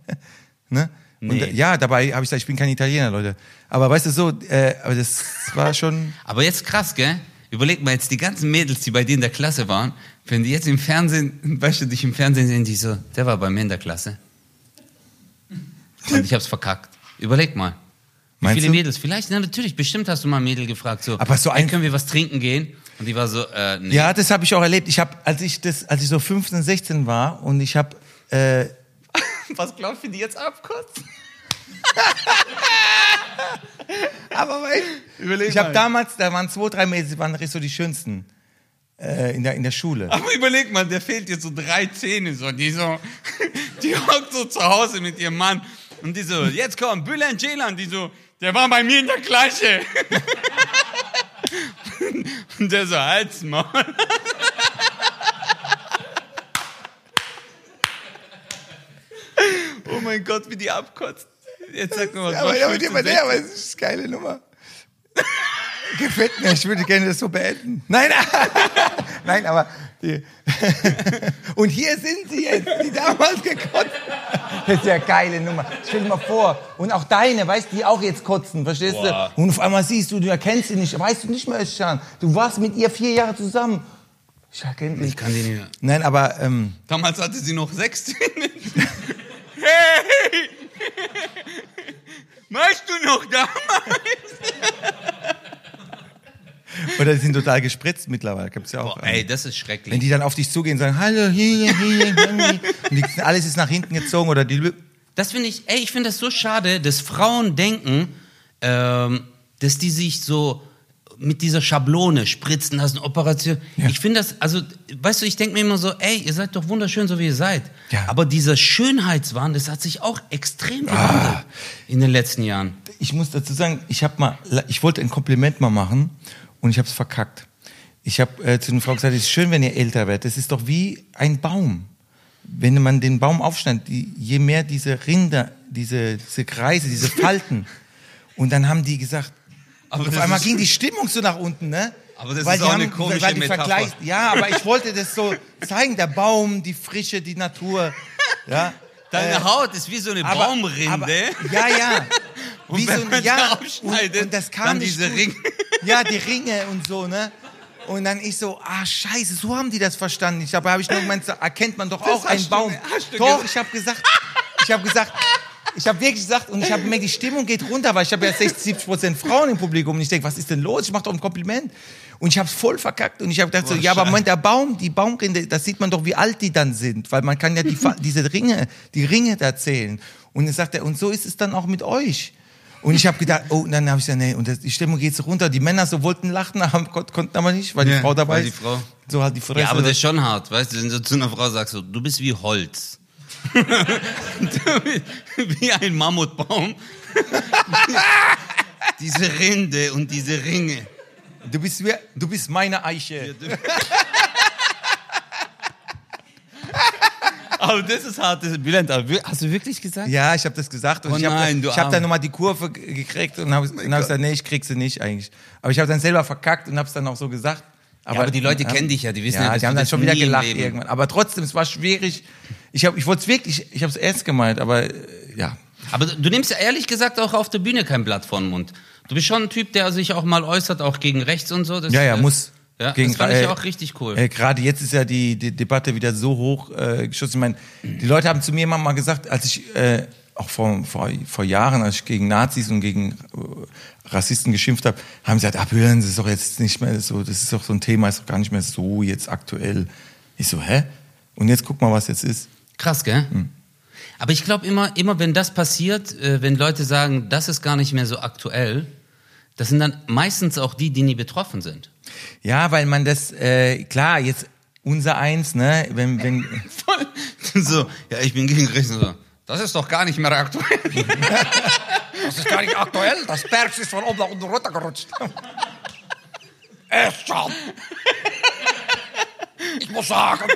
ne? Und,
Nee.
äh, ja, dabei habe ich gesagt, ich bin kein Italiener, Leute. Aber weißt du so, äh, aber das war schon.
Aber jetzt krass, gell? Überleg mal jetzt die ganzen Mädels, die bei dir in der Klasse waren, wenn die jetzt im Fernsehen, weißt du, dich im Fernsehen sehen, die so, der war bei mir in der Klasse. Und ich hab's verkackt. Überleg mal. Wie
Meinst
viele
du?
Mädels? Vielleicht, na natürlich, bestimmt hast du mal ein Mädel gefragt, so,
Aber so ein-
können wir was trinken gehen? Und die war so, äh, nee.
Ja, das habe ich auch erlebt. Ich habe, als ich das, als ich so 15, 16 war und ich habe, äh,
Was glaubst du, wie die jetzt abkotzt?
aber weißt,
Überleg
ich habe
mal.
damals, da waren zwei, drei Mädels, die waren richtig so die schönsten äh, in der in der Schule.
Aber überleg mal, der fehlt jetzt so drei Zähne, so, die so, die hockt so zu Hause mit ihrem Mann und die so, jetzt komm, Bülent Ceylan, die so, der war bei mir in der Klasse. Und der so, halt's Maul. Oh mein Gott, wie die abkotzt. Jetzt sag mal, was
aber,
war
aber,
15,
aber, aber, aber es ist eine geile Nummer. Gefällt mir, ich würde gerne das so beenden. Nein, nein, aber die, und hier sind sie jetzt, die damals gekotzt. Das ist ja eine geile Nummer. Stell dir mal vor, und auch deine, weißt du, die auch jetzt kotzen, verstehst
Boah.
du? Und auf einmal siehst du, du erkennst sie nicht, weißt du nicht mehr, Özcan. Du warst mit ihr vier Jahre zusammen. Ich erkenne dich.
Ich kann die nicht mehr.
Nein, aber ähm,
Damals hatte sie noch sechs. Hey! Weißt du noch damals?
oder die sind total gespritzt mittlerweile. Gibt's ja auch.
Boah, ey, das ist
Wenn
schrecklich.
die dann auf dich zugehen und sagen, hallo, hier, hier, hier, und alles ist nach hinten gezogen oder die,
Das finde ich, ey, ich finde das so schade, dass Frauen denken, ähm, dass die sich so mit dieser Schablone spritzen lassen, Operation. Ich finde das, also, weißt du, ich denke mir immer so, ey, ihr seid doch wunderschön, so wie ihr seid.
Ja.
Aber dieser Schönheitswahn, das hat sich auch extrem gewandelt in den letzten Jahren.
ich muss dazu sagen, ich habe mal, ich wollte ein Kompliment mal machen und ich habe es verkackt. Ich habe äh, zu den Frau gesagt, es ist schön, wenn ihr älter werdet. Das ist doch wie ein Baum. Wenn man den Baum aufschneidet, die, je mehr diese Rinder, diese, diese Kreise, diese Falten. und dann haben die gesagt,
Aber
auf
das
einmal ging die Stimmung so nach unten, ne?
Aber das
Weil
ist auch
haben,
eine komische
weil die
Metapher.
Vergleich, Ja, aber ich wollte das so zeigen, der Baum, die Frische, die Natur. Ja.
Deine
Äh,
Haut ist wie so eine
aber-
Baumrinde.
aber- ja, ja.
Und wenn man
ja,
sie aufschneidet,
und, und das kam
dann diese. Ringe.
Ja, die Ringe und so, ne? Und dann ich so, ah scheiße, so haben die das verstanden. Ich habe hab ich nur gemeint, so erkennt man doch auch
hast
einen Baum. Doch, ich habe gesagt, ich habe gesagt, ich habe wirklich gesagt und ich habe gemerkt, die Stimmung geht runter, weil ich habe ja 60, 70 Prozent Frauen im Publikum und ich denke, was ist denn los? Ich mache doch ein Kompliment. Und ich habe es voll verkackt und ich habe gedacht, so, ja, aber. Moment, der Baum, die Baumrinde, das sieht man doch, wie alt die dann sind, weil man kann ja die, diese Ringe, die Ringe da zählen. Und dann sagt er, und so ist es dann auch mit euch. Und ich habe gedacht, oh, und dann habe ich gesagt, nee, und die Stimmung geht so runter. Die Männer so wollten lachen, haben, kon- konnten aber nicht, weil
Ja,
die Frau dabei
weil die
ist.
Frau-
So hat die Fresse.
Ja, aber das ist schon hart, weißt du, wenn du zu einer Frau sagst, so, du bist wie Holz. Wie ein Mammutbaum. diese Rinde und diese Ringe.
du, bist, wie- du bist meine Eiche.
Aber das ist hart, das ist Bülent, Hast du wirklich gesagt?
Ja, ich habe das gesagt und
Oh
ich habe hab dann nochmal die Kurve gekriegt und habe hab gesagt, nee, ich krieg sie nicht eigentlich. Aber ich habe dann selber verkackt und habe es dann auch so gesagt.
Aber die Leute kennen dich ja, die wissen ja,
ja,
dass
die
du
haben dann schon wieder gelacht irgendwann. Aber trotzdem, es war schwierig. Ich, hab, ich wollte es wirklich, ich habe es ernst gemeint, aber äh, ja.
Aber du nimmst ja ehrlich gesagt auch auf der Bühne kein Blatt vor den Mund. Du bist schon ein Typ, der sich auch mal äußert, auch gegen rechts und so. Das,
Ja, ja, muss.
Ja,
Gegen-
das fand ich auch richtig cool.
Äh, Gerade jetzt ist ja die, die Debatte wieder so hoch äh, geschossen. Ich meine, die Leute haben zu mir immer mal gesagt, als ich äh, auch vor, vor, vor Jahren, als ich gegen Nazis und gegen äh, Rassisten geschimpft habe, haben sie gesagt, Bülent, das ist doch jetzt nicht mehr so, das ist doch so ein Thema, ist doch gar nicht mehr so jetzt aktuell. Ich so, hä? Und jetzt guck mal, was jetzt ist.
Krass, gell?
Hm.
Aber ich glaube immer, immer wenn das passiert, äh, wenn Leute sagen, das ist gar nicht mehr so aktuell, das sind dann meistens auch die, die nie betroffen sind.
Ja, weil man das, äh, klar, jetzt unser Eins, ne, wenn, wenn.
So, ja, ich bin gegen und So. Das ist doch gar nicht mehr aktuell.
Das ist gar nicht aktuell. Das Berg ist von oben nach unten runtergerutscht. Echt schon. Ich muss sagen,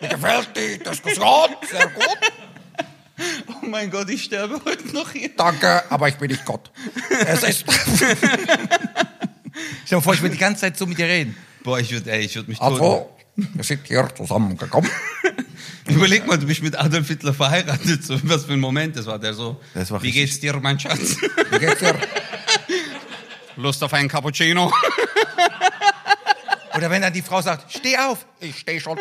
mir gefällt die Diskussion sehr gut.
Oh mein Gott, ich sterbe heute noch hier.
Danke, aber ich bin nicht Gott. Es ist.
stell dir vor, ich will die ganze Zeit so mit dir reden.
Boah, ich würde ey, ich würd mich tot.
Also, wir sind hier zusammengekommen.
Überleg mal, du bist mit Adolf Hitler verheiratet. So, was für ein Moment das war. Der so,
war
wie geht's dir, mein Schatz?
Wie geht's dir?
Lust auf einen Cappuccino?
Oder wenn dann die Frau sagt, steh auf.
Ich stehe schon.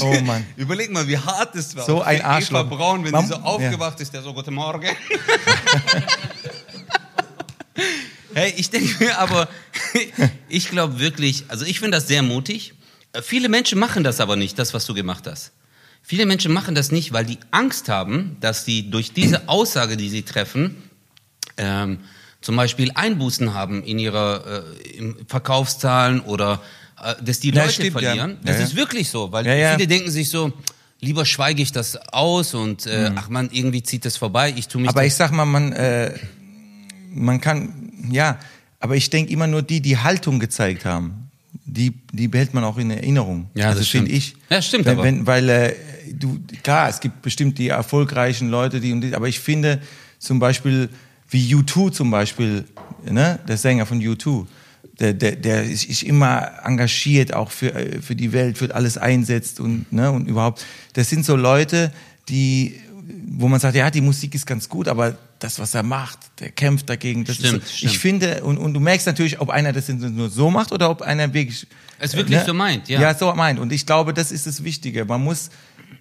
Oh Mann.
Überleg mal, wie hart das war.
So ein
Eva
Arschloch.
Braun, wenn
Man-
sie so aufgewacht ist, der so, guten Morgen. Hey, ich denke mir aber, ich glaube wirklich, also ich finde das sehr mutig. Äh, Viele Menschen machen das aber nicht, das, was du gemacht hast. Viele Menschen machen das nicht, weil die Angst haben, dass sie durch diese Aussage, die sie treffen, ähm, zum Beispiel Einbußen haben in ihrer äh, Verkaufszahlen oder äh, dass die
Ja,
Leute
stimmt, ja.
verlieren. Das
Ja, ja.
ist wirklich so, weil
Ja, ja.
viele denken sich so, lieber schweige ich das aus und äh, ach man, irgendwie zieht das vorbei, ich tue mich
Aber ich sag mal, man, äh, man kann, ja, aber ich denke immer nur die, die Haltung gezeigt haben, die, die behält man auch in Erinnerung.
Ja,
also
das
finde
stimmt.
ich.
Ja, stimmt
wenn,
aber.
Wenn, weil äh, du, klar, es gibt bestimmt die erfolgreichen Leute, die und die, aber ich finde zum Beispiel wie U2 zum Beispiel, ne, der Sänger von U2, der, der, der ist, ist immer engagiert, auch für, äh, für die Welt, für alles einsetzt und, ne, und überhaupt. Das sind so Leute, die, wo man sagt, ja, die Musik ist ganz gut, aber das, was er macht, der kämpft dagegen. Das
Stimmt,
ist
stimmt.
Ich finde, und, und du merkst natürlich, ob einer das nur so macht oder ob einer wirklich.
Es wirklich so meint, ja.
Ja, so meint. Und ich glaube, das ist das Wichtige. Man muss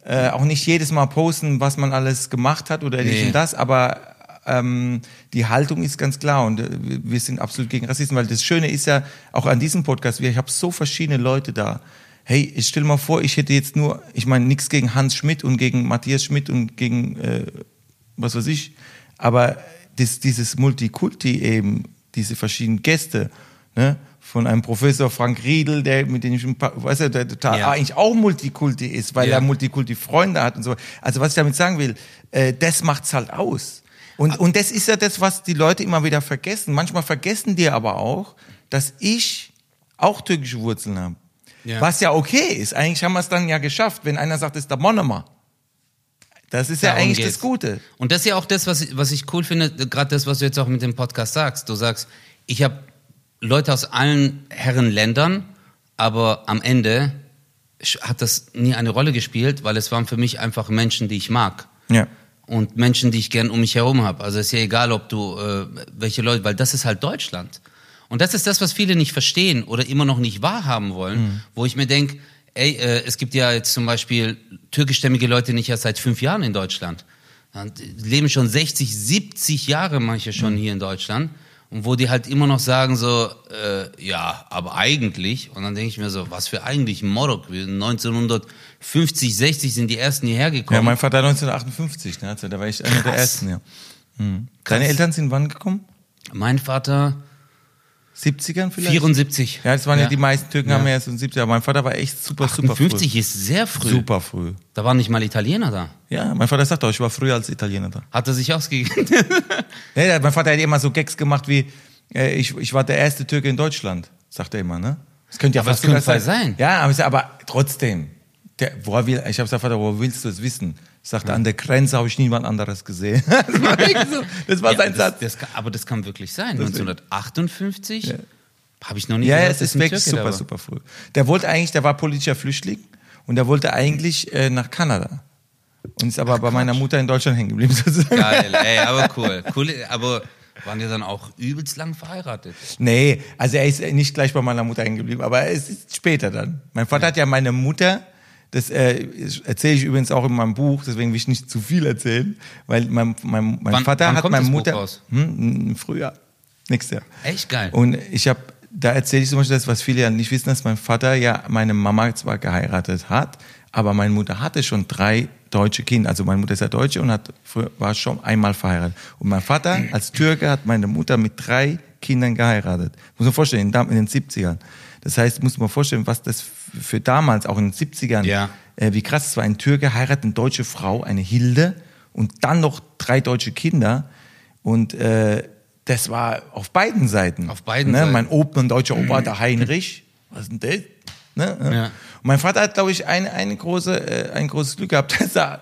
äh, auch nicht jedes Mal posten, was man alles gemacht hat oder dies
Nee.
und das, aber ähm, die Haltung ist ganz klar und äh, wir wir sind absolut gegen Rassismus, weil das Schöne ist ja auch an diesem Podcast, wir- ich habe so verschiedene Leute da. Hey, ich stell mal vor, ich hätte jetzt nur, ich meine, nichts gegen Hans Schmidt und gegen Matthias Schmidt und gegen äh, was weiß ich, aber das, dieses Multikulti eben, diese verschiedenen Gäste, ne, von einem Professor Frank Riedel, der mit dem ich ein paar, weißt du, der total
Ja.
eigentlich auch Multikulti ist, weil
Ja.
er Multikulti-Freunde hat und so. Also was ich damit sagen will, äh, das macht's halt aus. Und, und das ist ja das, was die Leute immer wieder vergessen. Manchmal vergessen die aber auch, dass ich auch türkische Wurzeln habe.
Ja.
Was ja okay ist. Eigentlich haben wir es dann ja geschafft, wenn einer sagt, das ist der Monomer. Das ist ja
Darum
eigentlich
geht's.
das Gute.
Und das ist ja auch das, was, ich- was ich cool finde, gerade das, was du jetzt auch mit dem Podcast sagst. Du sagst, ich habe Leute aus allen Herrenländern, aber am Ende hat das nie eine Rolle gespielt, weil es waren für mich einfach Menschen, die ich mag.
Ja.
Und Menschen, die ich gern um mich herum habe. Also ist ja egal, ob du äh, welche Leute, weil das ist halt Deutschland. Und das ist das, was viele nicht verstehen oder immer noch nicht wahrhaben wollen,
Mhm.
wo ich mir denke, ey, äh, es gibt ja jetzt zum Beispiel türkischstämmige Leute nicht erst seit fünf Jahren in Deutschland. Die leben schon 60, 70 Jahre manche
Mhm.
schon hier in Deutschland. Und wo die halt immer noch sagen so, äh, ja, aber eigentlich. Und dann denke ich mir so, was für eigentlich Morok? Wir sind 1950, 60 sind die ersten hierher
Ja,
gekommen.
mein Vater 1958, ne, also da war ich einer der ersten, ja. Mhm. Deine Eltern sind wann gekommen?
mein Vater
70ern vielleicht?
74.
Ja, das waren ja, die meisten Türken
Ja.
haben ja erst in 70 aber mein Vater war echt super, super
50
früh.
ist sehr früh.
Super früh.
Da waren nicht mal Italiener da.
Ja, mein Vater sagt auch, ich war früher als Italiener da.
Hat er sich ausgegeben.
Nee, mein Vater hat immer so Gags gemacht wie, äh, ich, ich war der erste Türke in Deutschland, sagt er immer, ne? Das könnte ja
Aber
fast
das könnte voll sein.
Ja, aber, aber trotzdem. Der, woher will, ich habe gesagt, Vater, woher willst du es wissen? Sagt er, an der Grenze habe ich niemand anderes gesehen. das war, so, das war
Ja,
sein
das,
Satz.
das kann, aber das kann wirklich sein.
Deswegen.
1958
Ja.
habe ich noch nie
Ja, ja,
gehört,
es ist wirklich super, super früh. Der wollte eigentlich, der war politischer Flüchtling und der wollte eigentlich äh, nach Kanada. Und ist aber bei meiner Mutter in Deutschland hängen geblieben sozusagen.
Geil, ey, aber cool. cool. Aber waren die dann auch übelst lang verheiratet?
Nee, also er ist nicht gleich bei meiner Mutter hängen geblieben, aber es ist später dann. Mein Vater hat ja meine Mutter, das äh, erzähle ich übrigens auch in meinem Buch, deswegen will ich nicht zu viel erzählen, weil mein, mein, mein
Wann-
Vater
wann
hat meine
das Buch
Mutter
raus?
Hm, im Frühjahr, nächstes Jahr.
Echt geil.
Und ich habe, da erzähle ich zum Beispiel das, was viele ja nicht wissen, dass mein Vater ja meine Mama zwar geheiratet hat, aber meine Mutter hatte schon drei deutsche Kinder. Also meine Mutter ist ja Deutsche und hat, früher- war schon einmal verheiratet. Und mein Vater als Türke hat meine Mutter mit drei Kindern geheiratet. Muss man vorstellen, in den 70ern. Das heißt, muss man vorstellen, was das für damals, auch in den 70ern,
Ja.
äh, wie krass es war. Ein Türke heiratet eine deutsche Frau, eine Hilde, und dann noch drei deutsche Kinder. Und äh, das war auf beiden Seiten.
Auf beiden
ne?
Seiten.
Mein Opa, ein deutscher Opa, der Heinrich. Was ist denn das? Ne?
Ja.
Und mein Vater hat, glaube ich, ein, eine große, äh, ein großes Glück gehabt, dass er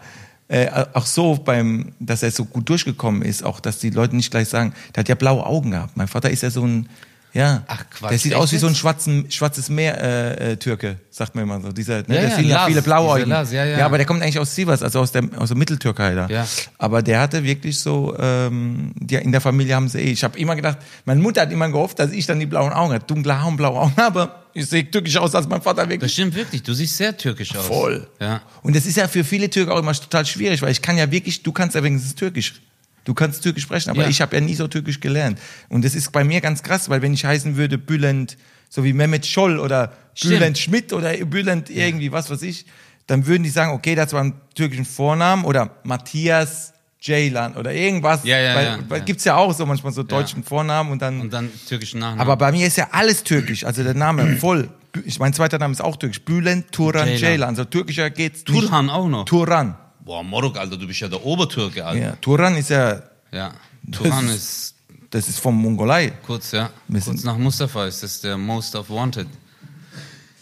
äh, auch so beim, dass er so gut durchgekommen ist, auch dass die Leute nicht gleich sagen, der hat ja blaue Augen gehabt. Mein Vater ist ja so ein, ja,
Ach, Quatsch,
der sieht aus wie so ein schwarzen, schwarzes Meer äh, äh, Türke, sagt man immer so. Dieser, ne,
Ja,
der
ja,
ja
Lars,
viele Augen.
Lars, ja, ja.
ja, aber der kommt eigentlich aus Sivas, also aus der, aus der Mitteltürkei da.
Ja.
Aber der hatte wirklich so, ähm, die, in der Familie haben sie eh. Ich habe immer gedacht, meine Mutter hat immer gehofft, dass ich dann die blauen Augen habe. Dunkle Haare und blaue Augen, aber ich sehe türkisch aus als mein Vater wirklich.
Das stimmt wirklich. Du siehst sehr türkisch aus.
Voll.
Ja.
Und das ist ja für viele Türken auch immer total schwierig, weil ich kann ja wirklich, du kannst ja wenigstens Türkisch. Du kannst Türkisch sprechen, aber
Ja.
ich habe ja nie so Türkisch gelernt. Und das ist bei mir ganz krass, weil wenn ich heißen würde Bülent, so wie Mehmet Scholl oder
Stimmt.
Bülent Schmidt oder Bülent irgendwie, was weiß ich, dann würden die sagen, okay, das war ein türkischen Vornamen oder Matthias Ceylan oder irgendwas.
Ja, ja,
weil,
ja,
weil
ja.
gibt's ja auch so manchmal so deutschen Vornamen und dann
Und dann türkischen Nachnamen.
aber bei mir ist ja alles türkisch, also der Name voll. Ich mein zweiter Name ist auch türkisch. Bülent Turan
Ceylan.
Also türkischer geht's
Turhan auch noch.
Turan.
Boah, Morok, Alter, du bist ja der Obertürke, Alter.
Ja, Turan ist ja,
Ja. Turhan
Das-
ist
das ist vom Mongolei.
kurz, ja. Kurz nach Mustafa ist das der Most of Wanted.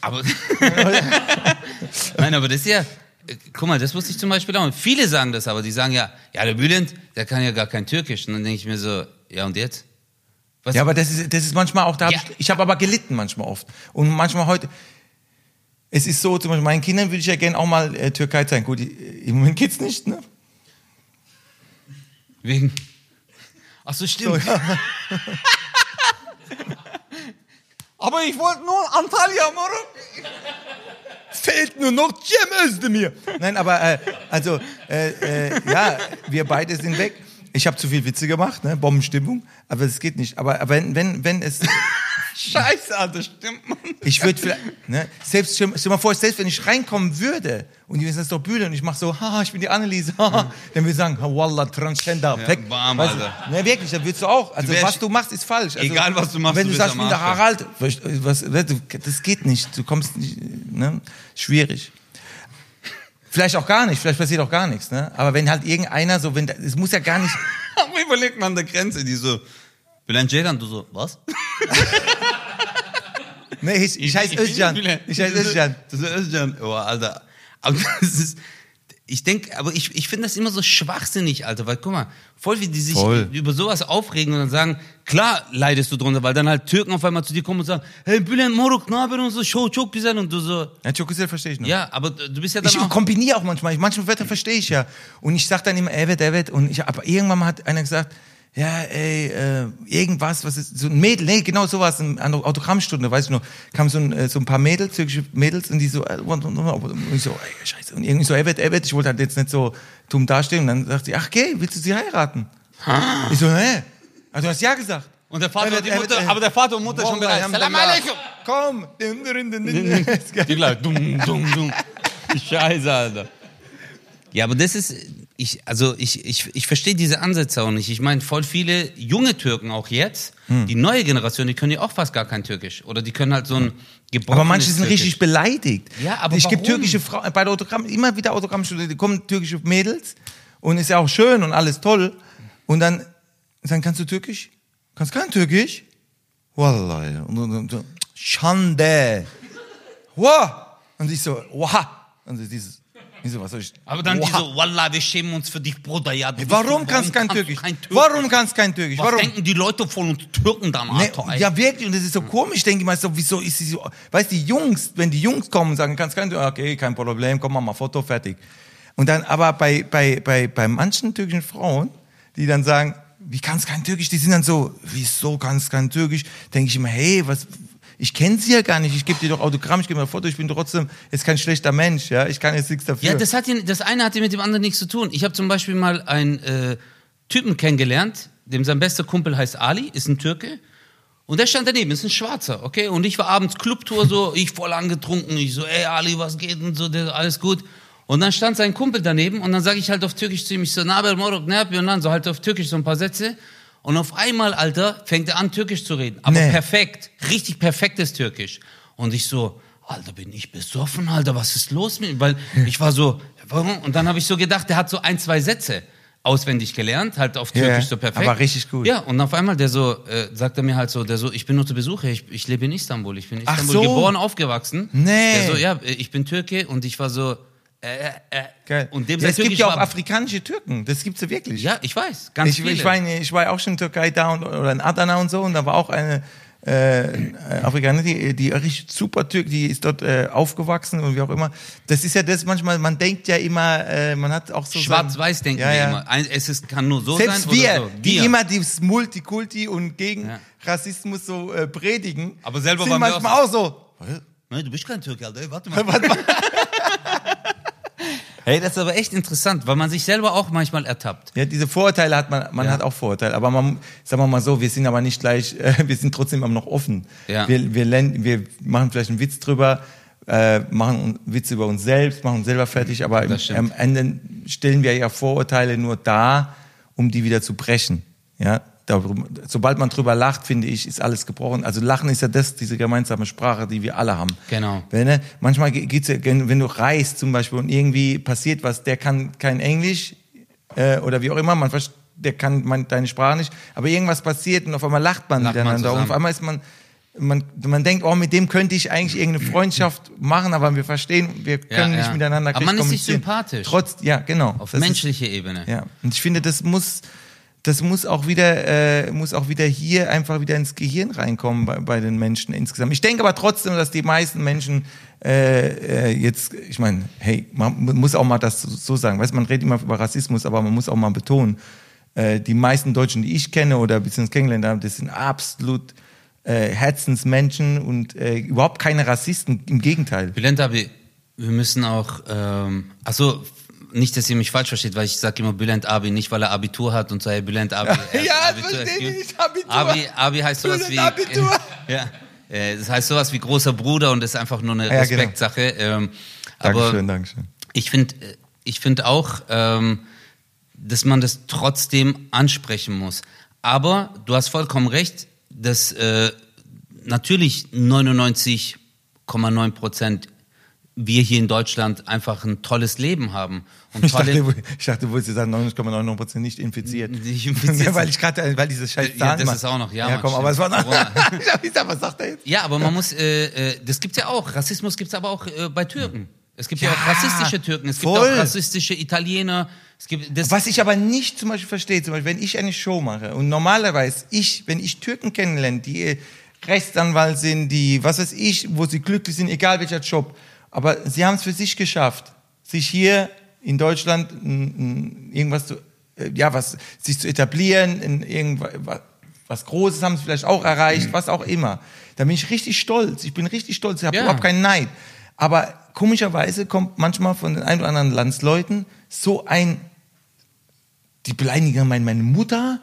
Aber. Nein, aber das ist ja. Guck mal, das wusste ich zum Beispiel auch. Und viele sagen das, aber die sagen ja, ja, der Bülent, der kann ja gar kein Türkisch. Und dann denke ich mir so, ja und jetzt? Was?
Ja, aber das ist, das ist manchmal auch, da hab
Ja.
ich, ich habe aber gelitten manchmal oft. Und manchmal heute, es ist so, zum Beispiel meinen Kindern würde ich ja gerne auch mal äh, Türkei zeigen. Gut, im Moment geht's nicht, ne?
Wegen. Ach so, stimmt.
Aber ich wollte nur Antalya, Moruk. Fehlt nur noch Cem Özdemir. Nein, aber äh, also äh, äh, ja, wir beide sind weg. Ich habe zu viel Witze gemacht, ne? Bombenstimmung, aber das geht nicht. Aber, aber wenn wenn wenn es
Scheiße, Alter, stimmt, Mann.
ich würde vielleicht ne, selbst stell, stell mal vor, selbst wenn ich reinkommen würde und die wissen das ist doch Bühne und ich mache so, haha, ich bin die Anneliese, haha, dann würde ich sagen, wallah, Transgender,
Ja,
weg.
bam,
Weißt du?
Alter.
Ne, wirklich, dann würdest du auch. Also
wärst-
was du machst, ist falsch. Also,
Egal, was du machst,
Wenn
du
du, sagst, ich bin der. Harald, was, das geht nicht. Du kommst nicht, ne? Schwierig. Vielleicht auch gar nicht, vielleicht passiert auch gar nichts, ne? Aber wenn halt irgendeiner so, wenn, es muss ja gar nicht,
Aber überleg mal an der Grenze, die so, Bülent Ceylan, du so, was?
ne, ich, ich heiße Özcan. Ich heiße Özcan.
Das ist Özcan. Oh, Alter. Aber das ist, ich denke, aber ich, ich finde das immer so schwachsinnig, Alter, weil guck mal, voll wie die sich
Voll.
über sowas aufregen und dann sagen, klar leidest du drunter, weil dann halt Türken auf einmal zu dir kommen und sagen, hey Bülent Moruk, haber und so, show çok güzel und du so,
Ja, Çokusel verstehe ich noch.
ja, aber du bist ja dann
Ich
auch,
kombiniere auch manchmal. Manche Wörter verstehe ich ja. Und ich sag dann immer, Evet, Evet. Und ich, aber irgendwann mal hat einer gesagt, ja, ey, äh, irgendwas, was ist, so ein Mädel, nee, genau sowas, in einer Autogrammstunde, weiß ich noch, kam so ein, äh, so ein paar Mädels, türkische Mädels, und die so, äh, und ich so, ey, scheiße, und irgendwie so, Evet, Evet, ich wollte halt jetzt nicht so dumm dastehen, und dann sagt sie, ach, okay, willst du sie heiraten? Ich so, hä? Also, du hast ja gesagt.
und der Vater
Evet,
und die Mutter,
evet.
aber der Vater und Mutter schon bereit. Salam alaikum.
Komm.
Die gleich, dumm, dumm, dumm. Scheiße, Alter. Ja, aber das ist, ich, also ich, ich, ich verstehe diese Ansätze auch nicht. Ich meine, voll viele junge Türken auch jetzt,
Hm.
die neue Generation, die können ja auch fast gar kein Türkisch. Oder die können halt so ein gebrochenes
Aber manche sind
Türkisch.
richtig beleidigt.
Ja, aber
Ich
warum?
türkische Frauen, bei der Autogramm, immer wieder Autogrammstunde, die kommen türkische Mädels und ist ja auch schön und alles toll. Und dann sagen, kannst du Türkisch? Kannst kein Türkisch? Wallah. Und, und, und, so, Schande. Wow. Und ich so, wow. Und dieses, ich so, was soll ich?
Aber dann
wow.
die so, Wallah, wir schämen uns für dich, Bruder. Ja,
Warum
so-
kannst kein Türkisch?
kein Türkisch?
Warum kannst kein Türkisch?
Was
Warum?
denken die Leute von uns Türken dann,
Nee, ja, wirklich, und das ist so komisch, denke ich mal, so, wieso ist sie so, weißt du, die Jungs, wenn die Jungs kommen und sagen, kannst kein, okay, kein Problem, komm, mach mal Foto, fertig. Und dann, aber bei, bei, bei, bei manchen türkischen Frauen, die dann sagen, wie kannst kein Türkisch, die sind dann so, wieso kannst kein Türkisch, denke ich immer, hey, was, ich kenne sie ja gar nicht, ich gebe dir doch Autogramm, ich gebe mir ein Foto, ich bin trotzdem jetzt kein schlechter Mensch, ja, ich kann jetzt nichts dafür.
Ja, das, hat ja, das eine hat ja mit dem anderen nichts zu tun. Ich habe zum Beispiel mal einen äh, Typen kennengelernt, dem sein bester Kumpel heißt Ali, ist ein Türke. Und der stand daneben, ist ein Schwarzer, okay? Und ich war abends Clubtour so, ich voll angetrunken, ich so, ey Ali, was geht und so, alles gut. Und dann stand sein Kumpel daneben und dann sage ich halt auf Türkisch zu ihm, ich so, Nabel Morok Nerpi und dann so halt auf Türkisch so ein paar Sätze. Und auf einmal, Alter, fängt er an, Türkisch zu reden. Aber
Nee.
perfekt, richtig perfektes Türkisch. Und ich so, Alter, bin ich besoffen, Alter, was ist los mit ihm? Weil ich war so, warum? Und dann habe ich so gedacht, der hat so ein, zwei Sätze auswendig gelernt, halt auf Türkisch so perfekt.
aber richtig gut.
Ja, und auf einmal der so, äh, sagt er mir halt so, der so, ich bin nur zu Besuch, ich, ich lebe in Istanbul, ich bin in Istanbul
so.
geboren, aufgewachsen.
Nee.
Der so, ja, ich bin Türke und ich war so, äh, äh,
Geil.
und dem
ja, es gibt ja auch afrikanische Türken, das gibt's ja wirklich.
ja, ich weiß, ganz
ich,
viele.
ich, war in, ich war auch schon in Türkei da und, oder in Adana und so und da war auch eine äh, Afrikanerin, die, die richtig super Türk, die ist dort äh, aufgewachsen und wie auch immer. Das ist ja das manchmal, man denkt ja immer, äh, man hat auch so
Schwarz-Weiß denken
Ja,
wir
ja.
immer. Ein, es ist, kann nur so
Selbst
sein
wir,
oder so.
die
Wir.
immer dieses Multikulti und gegen
Ja.
Rassismus so äh, predigen,
Aber selber
sind
waren wir
manchmal auch so.
Nein, du bist kein Türke, Alter. Ey, warte mal. Hey, das ist aber echt interessant, weil man sich selber auch manchmal ertappt.
Ja, diese Vorurteile hat man, man
Ja.
hat auch Vorurteile, aber man, sagen wir mal so, wir sind aber nicht gleich, äh, wir sind trotzdem immer noch offen.
Ja.
Wir, wir, lernen, wir machen vielleicht einen Witz drüber, äh, machen einen Witz über uns selbst, machen uns selber fertig, aber im, am Ende stellen wir ja Vorurteile nur dar, um die wieder zu brechen. Ja, darüber, sobald man drüber lacht, finde ich, ist alles gebrochen. Also Lachen ist ja das, diese gemeinsame Sprache, die wir alle haben.
Genau.
Wenn, ne, manchmal ge- geht's ja, wenn du reist zum Beispiel und irgendwie passiert was, der kann kein Englisch äh, oder wie auch immer, man versteht, der kann man, deine Sprache nicht, aber irgendwas passiert und auf einmal lacht man
Lacht man
miteinander und auf einmal ist man, man, man denkt, oh, mit dem könnte ich eigentlich irgendeine Freundschaft machen, aber wir verstehen, wir können
ja.
nicht miteinander
Aber man ist sich
kommunizieren.
sympathisch.
Trotz, ja, genau.
Auf menschlicher Ebene.
ja, und ich finde, das muss, das muss auch wieder, äh, muss auch wieder hier einfach wieder ins Gehirn reinkommen bei, bei den Menschen insgesamt. Ich denke aber trotzdem, dass die meisten Menschen äh, äh, jetzt, ich meine, hey, man muss auch mal das so- sagen. Weißt, man redet immer über Rassismus, aber man muss auch mal betonen, äh, die meisten Deutschen, die ich kenne oder beziehungsweise kennengelernt das sind absolut äh, Herzensmenschen und äh, überhaupt keine Rassisten. Im Gegenteil.
Bülent wir müssen auch, ähm, also nicht, dass ihr mich falsch versteht, weil ich sage immer Bülent Abi, nicht weil er Abitur hat und so, hey, Bülent Abi. hat
Ja,
Abitur,
verstehe ich, Abitur.
Abi, Abi heißt sowas
Bülent
wie.
Abitur.
ja, äh, das heißt sowas wie großer Bruder und ist einfach nur eine
Ja, genau.
Respektsache. Ähm, aber
Dankeschön, Dankeschön.
ich finde ich find auch, ähm, dass man das trotzdem ansprechen muss. Aber du hast vollkommen recht, dass äh, natürlich 99,9 Prozent wir hier in Deutschland einfach ein tolles Leben haben. Und
Ich dachte, ich dachte, du wolltest sagen, 99,99% nicht infiziert.
Nicht infiziert
weil ich gerade, weil dieses scheiß
Ja, das ist auch noch, ja,
Ja, komm, aber es war.
Corona.
ich gesagt, was sagt er jetzt?
ja, aber man muss, äh, äh, das gibt's ja auch. Rassismus gibt's aber auch äh, bei Türken. Es gibt ja,
Ja,
auch rassistische Türken, es gibt
voll.
auch rassistische Italiener. Es gibt das,
Was ich aber nicht zum Beispiel verstehe, zum Beispiel, wenn ich eine Show mache und normalerweise ich, wenn ich Türken kennenlerne, die äh, Rechtsanwalt sind, die, was weiß ich, wo sie glücklich sind, egal welcher Job, aber sie haben es für sich geschafft, sich hier in Deutschland irgendwas zu, äh, ja, was, sich zu etablieren, in irgendwas, was Großes haben sie vielleicht auch erreicht, was auch immer. Da bin ich richtig stolz. Ich bin richtig stolz. Ich habe
Ja.
überhaupt keinen Neid. Aber komischerweise kommt manchmal von den ein oder anderen Landsleuten so ein die beleidigen meine, meine Mutter,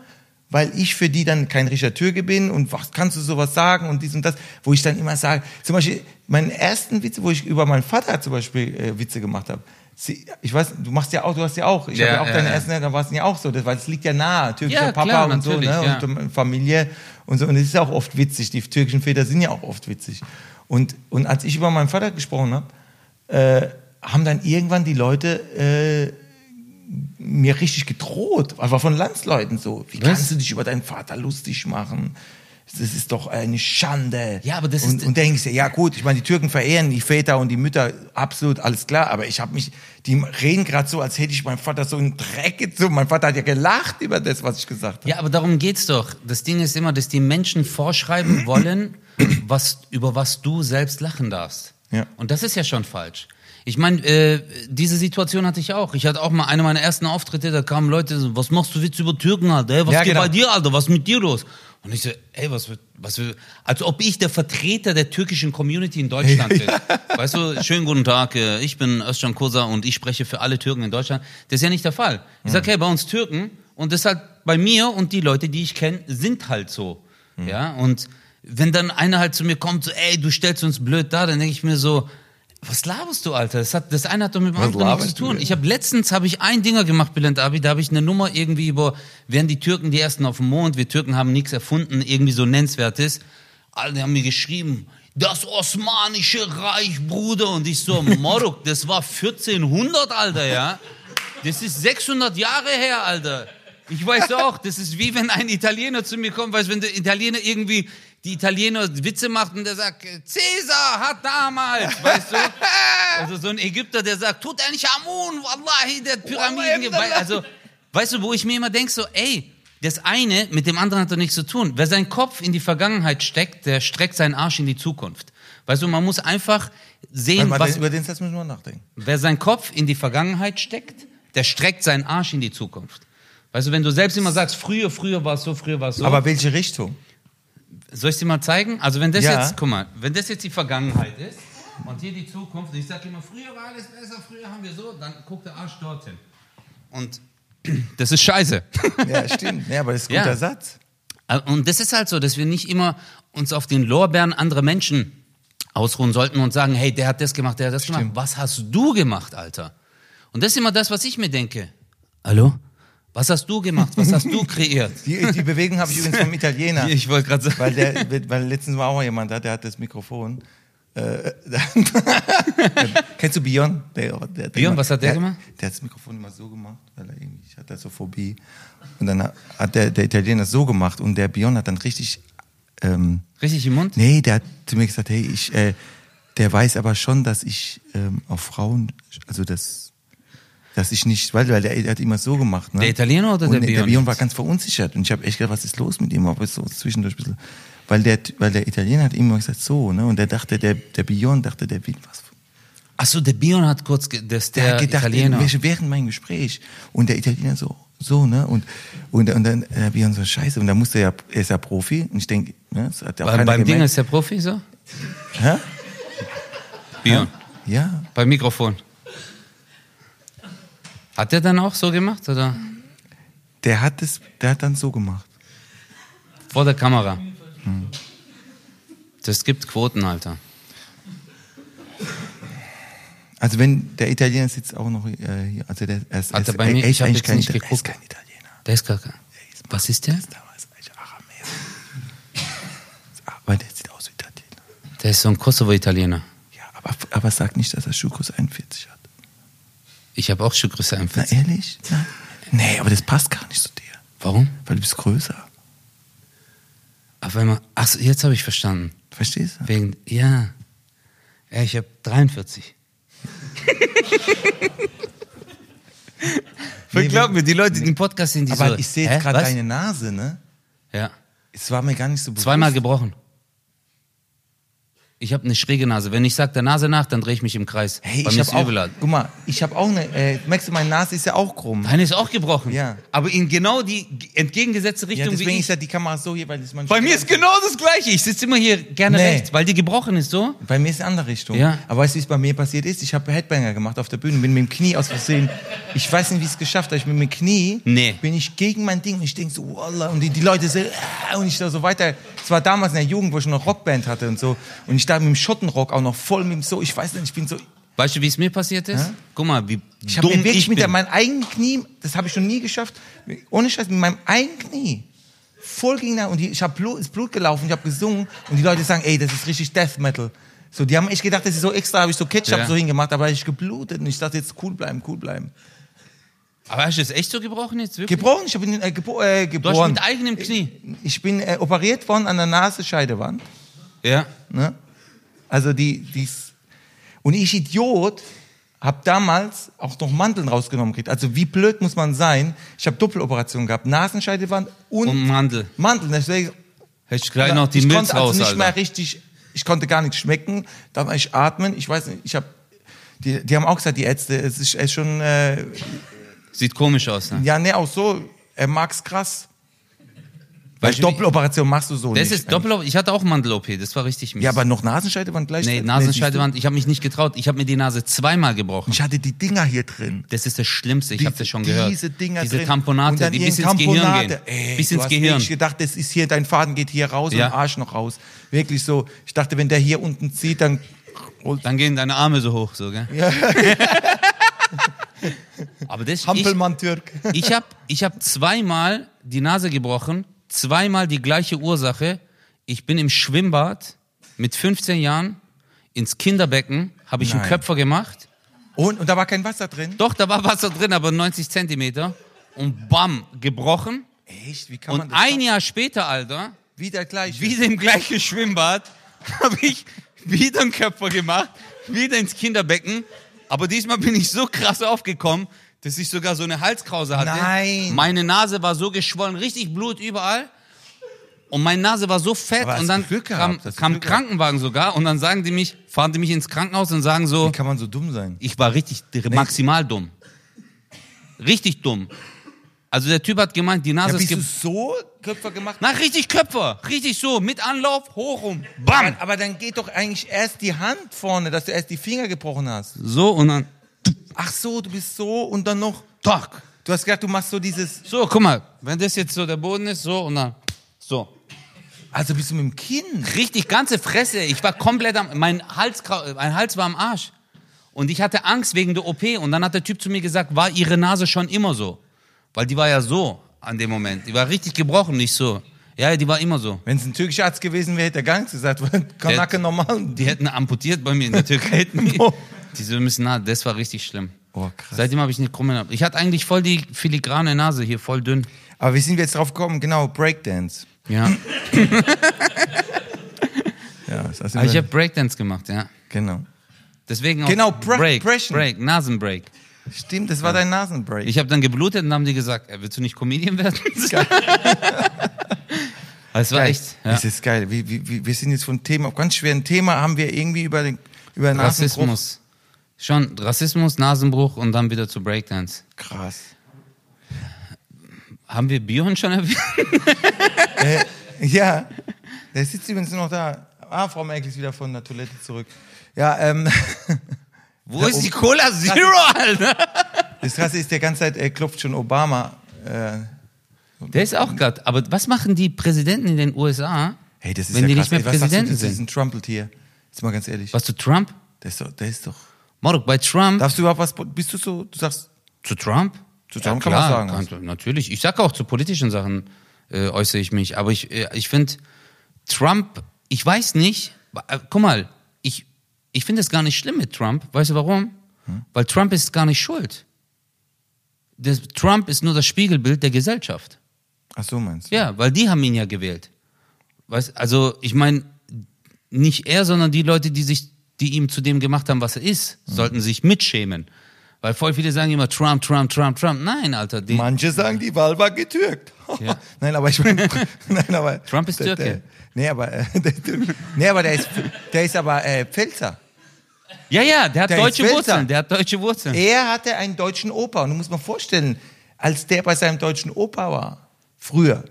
weil ich für die dann kein richtiger Türke bin und was kannst du sowas sagen und dies und das, wo ich dann immer sage, zum Beispiel meinen ersten Witz, wo ich über meinen Vater zum Beispiel äh, Witze gemacht habe. Sie, ich weiß, du machst ja auch, du hast ja auch, ich
Ja,
habe ja auch
ja,
deine
ja.
ersten, da war es ja auch so, das, weil es liegt ja nahe, türkischer
Ja,
Papa
klar,
und so, ne,
ja.
und Familie und so, und es ist ja auch oft witzig, die türkischen Väter sind ja auch oft witzig. Und, und als ich über meinen Vater gesprochen habe, äh, haben dann irgendwann die Leute äh, mir richtig gedroht, einfach von Landsleuten so. Wie
Was?
kannst du dich über deinen Vater lustig machen? Das ist doch eine Schande.
Ja, aber das
und,
ist-
Und denkst du, ja gut, ich meine, die Türken verehren die Väter und die Mütter, absolut, alles klar, aber ich habe mich, die reden gerade so, als hätte ich meinen Vater so in den Dreck gezogen. Mein Vater hat ja gelacht über das, was ich gesagt habe.
Ja, aber darum geht's doch. Das Ding ist immer, dass die Menschen vorschreiben wollen, was, über was du selbst lachen darfst.
Ja.
Und das ist ja schon falsch. Ich meine, äh, diese Situation hatte ich auch. Ich hatte auch mal eine meiner ersten Auftritte, da kamen Leute so, was machst du Witz über Türken, Alter? Ey, was
Ja,
geht
genau.
bei dir, Alter? Was ist mit dir los? Und ich so, ey, was wird, was wird, als ob ich der Vertreter der türkischen Community in Deutschland bin. Weißt du, schönen guten Tag, äh, ich bin Özcan Kosa und ich spreche für alle Türken in Deutschland. Das ist ja nicht der Fall. Ich sag, hey, bei uns Türken und das halt bei mir und die Leute, die ich kenne, sind halt so. Ja, und wenn dann einer halt zu mir kommt, so, ey, du stellst uns blöd da, dann denke ich mir so, was laberst du, Alter? Das, hat, das eine hat doch mit dem anderen nichts zu
du
tun. Ich habe letztens habe ich ein Dinger gemacht, Bülent Abi, da habe ich eine Nummer irgendwie über, wären die Türken die ersten auf dem Mond, wir Türken haben nichts erfunden, irgendwie so nennenswertes. Alle haben mir geschrieben, das Osmanische Reich, Bruder. Und ich so, Moruk, das war 1400, Alter, ja. Das ist 600 Jahre her, Alter. Ich weiß auch, das ist wie wenn ein Italiener zu mir kommt, weißt, wenn der Italiener irgendwie die Italiener Witze macht und der sagt, Cäsar hat damals, weißt du? Also so ein Ägypter, der sagt, tut er nicht Amun, Wallahi, der Pyramiden, ge- also, weißt du, wo ich mir immer denke, so, ey, das eine mit dem anderen hat doch nichts zu tun. Wer seinen Kopf in die Vergangenheit steckt, der streckt seinen Arsch in die Zukunft. Weißt du, man muss einfach sehen,
mal,
was,
über den Satz müssen wir nachdenken.
Wer seinen Kopf in die Vergangenheit steckt, der streckt seinen Arsch in die Zukunft. Weißt du, wenn du selbst immer sagst, früher, früher war es so, früher war es so.
Aber welche Richtung?
Soll ich dir mal zeigen? Also wenn das
Ja.
jetzt, guck mal, wenn das jetzt die Vergangenheit ist, und hier die Zukunft. Ich sage immer, früher war alles besser, früher haben wir so, dann guckt der Arsch dorthin. Und das ist scheiße.
Ja, stimmt. Ja, aber das ist ein
Ja.
guter Satz.
Und das ist halt so, dass wir nicht immer uns auf den Lorbeeren anderer Menschen ausruhen sollten und sagen, hey, der hat das gemacht, der hat das gemacht. Was hast du gemacht, Alter? Und das ist immer das, was ich mir denke. Hallo? Was hast du gemacht? Was hast du kreiert?
Die, die Bewegung habe ich übrigens vom Italiener.
Ich wollte gerade sagen.
Weil, der, weil letztens war auch jemand da, der hat das Mikrofon. Äh, kennst du Bion? Der, der,
Bion, was hat der gemacht?
Der hat das Mikrofon immer so gemacht, weil er irgendwie, ich hatte so Phobie. Und dann hat der, der Italiener das so gemacht und der Bion hat dann richtig, ähm,
Richtig im Mund?
nee, der hat zu mir gesagt, hey, ich, äh, der weiß aber schon, dass ich ähm, auf Frauen, also das, dass ich nicht, weil, weil der, der hat immer so gemacht. Ne?
Der Italiener oder
und
der
Der
Bion
Bion war ganz verunsichert und ich habe echt gedacht, was ist los mit ihm? Aber so zwischendurch ein bisschen, weil der, weil der Italiener hat immer gesagt so, ne? Und der dachte, der, der Bion dachte, der will was.
Achso, der Bion hat kurz, ge- das
Der,
der,
hat gedacht,
Italiener.
während- meinem Gespräch und der Italiener so, so, ne? Und und, und dann der Bion so Scheiße und da musste er ja, er ist ja Profi und ich denke, ne? Das hat ja auch
Beim,
keiner
beim Ding
gemerkt.
ist der Profi so?
Hä?
Bion.
Ja,
Beim Mikrofon. Hat der dann auch so gemacht oder
der hat es, der hat dann so gemacht.
vor der Kamera? Das gibt Quoten, Alter.
Also wenn der Italiener sitzt auch noch äh, hier, also der er ist, er
er
ist,
bei mir-
er ist
ich jetzt
kein,
nicht
Ita- er ist
geguckt.
kein Italiener.
Der ist gar kein. Was ist der?
Da war es eigentlich Aramäer. Aber der sieht aus wie Italiener.
Der ist so ein Kosovo-Italiener.
Ja, aber, aber sag nicht, dass er Schuhgröße 41 hat.
Ich habe auch Schuhgröße
Na
41.
ehrlich? Nein. Nee, aber das passt gar nicht zu dir.
Warum?
Weil du bist größer.
Auf einmal. Achso, jetzt habe ich verstanden.
Verstehst du?
Wegen. Ja. Ja, ich habe 43.
Nee,
Glaub mir, die Leute, die im Podcast sind, die
Aber
so.
ich sehe jetzt gerade deine Nase, ne?
Ja.
Es war mir gar nicht so bewusst.
Zweimal gebrochen. Ich habe eine schräge Nase. Wenn ich sage der Nase nach, dann drehe ich mich im Kreis.
Hey,
Bei
ich habe
ist
auch,
übel, Alter.
guck mal, ich habe auch eine, äh, merkst du, meine Nase ist ja auch krumm.
Deine ist auch gebrochen.
Ja.
Aber in genau die entgegengesetzte
Ja,
Richtung
deswegen
wie
ist
ich.
ja die Kamera so hier, weil das man
Bei mir ist genau das Gleiche. Ich sitze immer hier gerne
Nee.
rechts, weil die gebrochen ist so.
Bei mir ist eine andere Richtung.
Ja.
Aber weißt du, wie es bei mir passiert ist? Ich habe Headbanger gemacht auf der Bühne, bin mit dem Knie aus Versehen. Ich weiß nicht, wie ich es geschafft habe. Ich bin mit dem Knie,
Nee.
bin ich gegen mein Ding und ich denke so, Wallah. Und die, die Leute so, ah, und ich da so weiter. Es war damals in der Jugend, wo ich noch Rockband hatte und so. Und ich da mit dem Schottenrock auch noch voll mit dem so, ich weiß nicht, ich bin so,
Weißt du, wie es mir passiert ist?
Hä?
Guck mal, wie
ich
dumm
mir wirklich
ich
mit
bin.
meinem eigenen Knie, das habe ich schon nie geschafft, ohne Scheiß, mit meinem eigenen Knie. Voll gegen da und die, ich habe Blut, ist Blut gelaufen, ich habe gesungen und die Leute sagen, ey, das ist richtig Death Metal. So, die haben echt gedacht, das ist so extra, habe ich so Ketchup
Ja.
so hingemacht, aber ich geblutet und ich dachte jetzt cool bleiben, cool bleiben.
Aber hast du es echt so gebrochen jetzt? Wirklich?
Gebrochen, ich bin äh, gebo äh,
Du hast
geboren.
mit eigenem Knie.
Ich bin äh, operiert worden an der Nasenscheidewand.
Ja.
Ne? Also die, dies und ich Idiot habe damals auch noch Mandeln rausgenommen gekriegt. Also wie blöd muss man sein? Ich habe Doppeloperationen gehabt, Nasenscheidewand und,
Und Mandel.
Mandeln. Deswegen,
Hättest du gleich noch die
ich
Milz
konnte also
raus,
nicht
Alter.
mehr richtig, ich konnte gar nichts schmecken. Dann ich atmen. Ich weiß nicht, ich habe, die, die haben auch gesagt, die Ärzte, es ist, es ist schon, äh,
Sieht komisch aus, ne?
ja, ne, auch so, er mag's krass. Weil
wie-
Doppeloperation machst du so
Das
nicht.
ist Doppel Ich hatte auch Mandel-OP, das war richtig mies.
Ja, aber noch Nasenscheidewand gleich.
Nee, Nasenscheidewand, ich habe mich nicht getraut. Ich habe mir die Nase zweimal gebrochen.
Ich hatte die Dinger hier drin.
Das ist das Schlimmste, ich
Diese-
habe das schon gehört.
Diese Dinger
Diese
drin.
Tamponate,
Und dann
die bis ins Gehirn gehen.
Ey,
bis
du
ins
hast
Gehirn.
wirklich gedacht, das ist hier, dein Faden geht hier raus
Ja.
und Arsch noch raus. Wirklich so. Ich dachte, wenn der hier unten zieht, dann.
Dann gehen deine Arme so hoch, so, gell? Aber das, ich,
Hampelmann-Türk.
ich habe ich hab zweimal die Nase gebrochen, zweimal die gleiche Ursache. Ich bin im Schwimmbad mit 15 Jahren ins Kinderbecken, habe ich einen
Nein.
Köpfer gemacht.
Und, und da war kein Wasser drin?
Doch, da war Wasser drin, aber 90 Zentimeter. Und bam, gebrochen.
Echt? Wie kann man
Und
das?
ein Jahr später, Alter,
Wieder gleich.
wieder im gleichen Schwimmbad, habe ich wieder einen Köpfer gemacht, wieder ins Kinderbecken. Aber diesmal bin ich so krass aufgekommen, dass ich sogar so eine Halskrause hatte.
Nein.
Meine Nase war so geschwollen, richtig Blut überall. Und meine Nase war so fett und dann
Glück
kam,
gehabt,
kam. Krankenwagen sogar und dann sagen die mich, fahren die mich ins Krankenhaus und sagen so,
Wie kann man so dumm sein?
ich war richtig maximal dumm. Richtig dumm. Also der Typ hat gemeint, die Nase
Ja,
ist
bist du so Köpfer gemacht?
Na, richtig Köpfer. Richtig so. Mit Anlauf, hoch rum. Bam.
Aber, aber dann geht doch eigentlich erst die Hand vorne, dass du erst die Finger gebrochen hast.
So und dann.
Ach so, du bist so und dann noch.
Tack.
Du hast gedacht, du machst so dieses.
So, guck mal. Wenn das jetzt so der Boden ist, so und dann. So.
Also bist du mit dem Kinn.
Richtig, ganze Fresse. Ich war komplett am. Mein Hals, grau- mein Hals war am Arsch. Und ich hatte Angst wegen der OP. Und dann hat der Typ zu mir gesagt, war ihre Nase schon immer so? Weil die war ja so an dem Moment. Die war richtig gebrochen, nicht so. Ja, die war immer so.
Wenn es ein türkischer Arzt gewesen wäre, hätte er gar nichts gesagt. Kanake normal.
Die hätten amputiert bei mir in der Türkei. Hätten die, die so müssen nah, das war richtig schlimm.
Oh, krass.
Seitdem habe ich eine krumme Nase. Ich hatte eigentlich voll die filigrane Nase hier, voll dünn.
Aber wie sind wir jetzt drauf gekommen? Genau, Breakdance.
Ja.
Ja, das
Aber ich habe Breakdance gemacht, ja.
genau.
Deswegen auch
Genau,
Break,
Brechen.
Break, Nasenbreak.
Stimmt, das war dein Nasenbreak.
Ich habe dann geblutet und haben die gesagt, äh, willst du nicht Comedian werden? Es war
Geil.
echt. Ja.
Das ist geil. Wie, wie, wir sind jetzt von Thema, ganz schweren Thema, haben wir irgendwie über den über.
Rassismus. Schon Rassismus, Nasenbruch und dann wieder zu Breakdance.
Krass.
Haben wir Björn schon erwähnt?
Ja, der sitzt übrigens noch da. Ah, Frau Merkel ist wieder von der Toilette zurück. Ja, ähm,
Wo ist die Cola Zero, Alter?
das Krasse ist, der ganze Zeit, er klopft schon Obama. Äh,
Der ist auch gerade. Aber was machen die Präsidenten in den USA,
hey, das ist
wenn
ja
die
krass.
nicht mehr
Ey, was sagst du
Präsidenten
zu
sind?
diesem Trumpeltier? Jetzt mal ganz ehrlich.
Was zu Trump?
Der ist doch, der ist doch.
Morok, bei Trump,
Darfst du überhaupt was, bist du so, du sagst,
zu Trump?
Zu Trump kann man
klar,
sagen.
kann- natürlich. Ich sage auch zu politischen Sachen äh, äußere ich mich. Aber ich, äh, ich finde, Trump, ich weiß nicht, äh, guck mal, ich, ich finde es gar nicht schlimm mit Trump. Weißt du warum?
Hm?
Weil Trump ist gar nicht schuld. Das, Trump ist nur das Spiegelbild der Gesellschaft.
ach so meinst du?
Ja, weil die haben ihn ja gewählt. Weißt, also ich meine, nicht er, sondern die Leute, die sich, die ihm zu dem gemacht haben, was er ist,
Hm.
sollten sich mitschämen. Weil voll viele sagen immer Trump, Trump, Trump, Trump. Nein, Alter. Die,
Manche sagen, die Wahl war getürkt.
Ja.
nein, aber ich meine, nein, aber
Trump ist
der,
Türke.
Der, nee, aber äh, der, nee, aber der ist, der ist aber äh, Pfälzer.
ja, ja, der hat
Der
deutsche. Wurzeln. Der hat deutsche Wurzeln.
Er hatte einen deutschen Opa und du musst mal vorstellen, als der bei seinem deutschen Opa war, früher,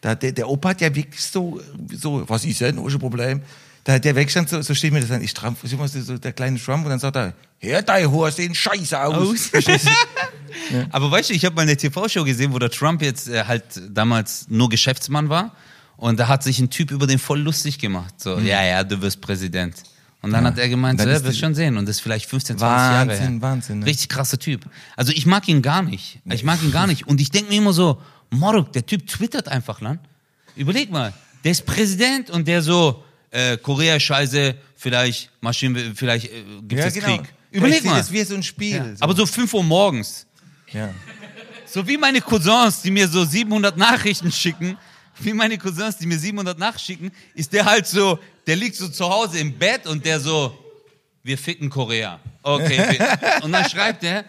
da, der, der Opa hat ja wirklich so, so was ist denn, ein Problem? Da hat der wegstand, so, so steht mir das an, ich Trump, so, so der kleine Trump und dann sagt er, hör dein Horst den Scheiß aus.
Aber weißt du, ich habe mal eine TV-Show gesehen, wo der Trump jetzt äh, halt damals nur Geschäftsmann war. Und da hat sich ein Typ über den voll lustig gemacht. So, ja, ja, du wirst Präsident. Und dann hat er gemeint, so, ja, wirst schon sehen. Und das ist vielleicht 15, 20 Jahre
Wahnsinn,
her.
Wahnsinn, ne?
Richtig krasser Typ. Also ich mag ihn gar nicht. Ich mag ihn gar nicht. Und ich denke mir immer so, Morok, der Typ twittert einfach, Land. Überleg mal, der ist Präsident und der so, äh, Korea scheiße, vielleicht Maschinen, vielleicht äh, gibt es Krieg. Überleg
Ich sehe
mal.
Das wie so ein Spiel.
Ja. Aber so 5 Uhr morgens.
ja.
So wie meine Cousins, die mir so 700 Nachrichten schicken, wie meine Cousins, die mir 700 nachschicken, ist der halt so, der liegt so zu Hause im Bett und der so, wir ficken Korea. Okay. und dann schreibt er,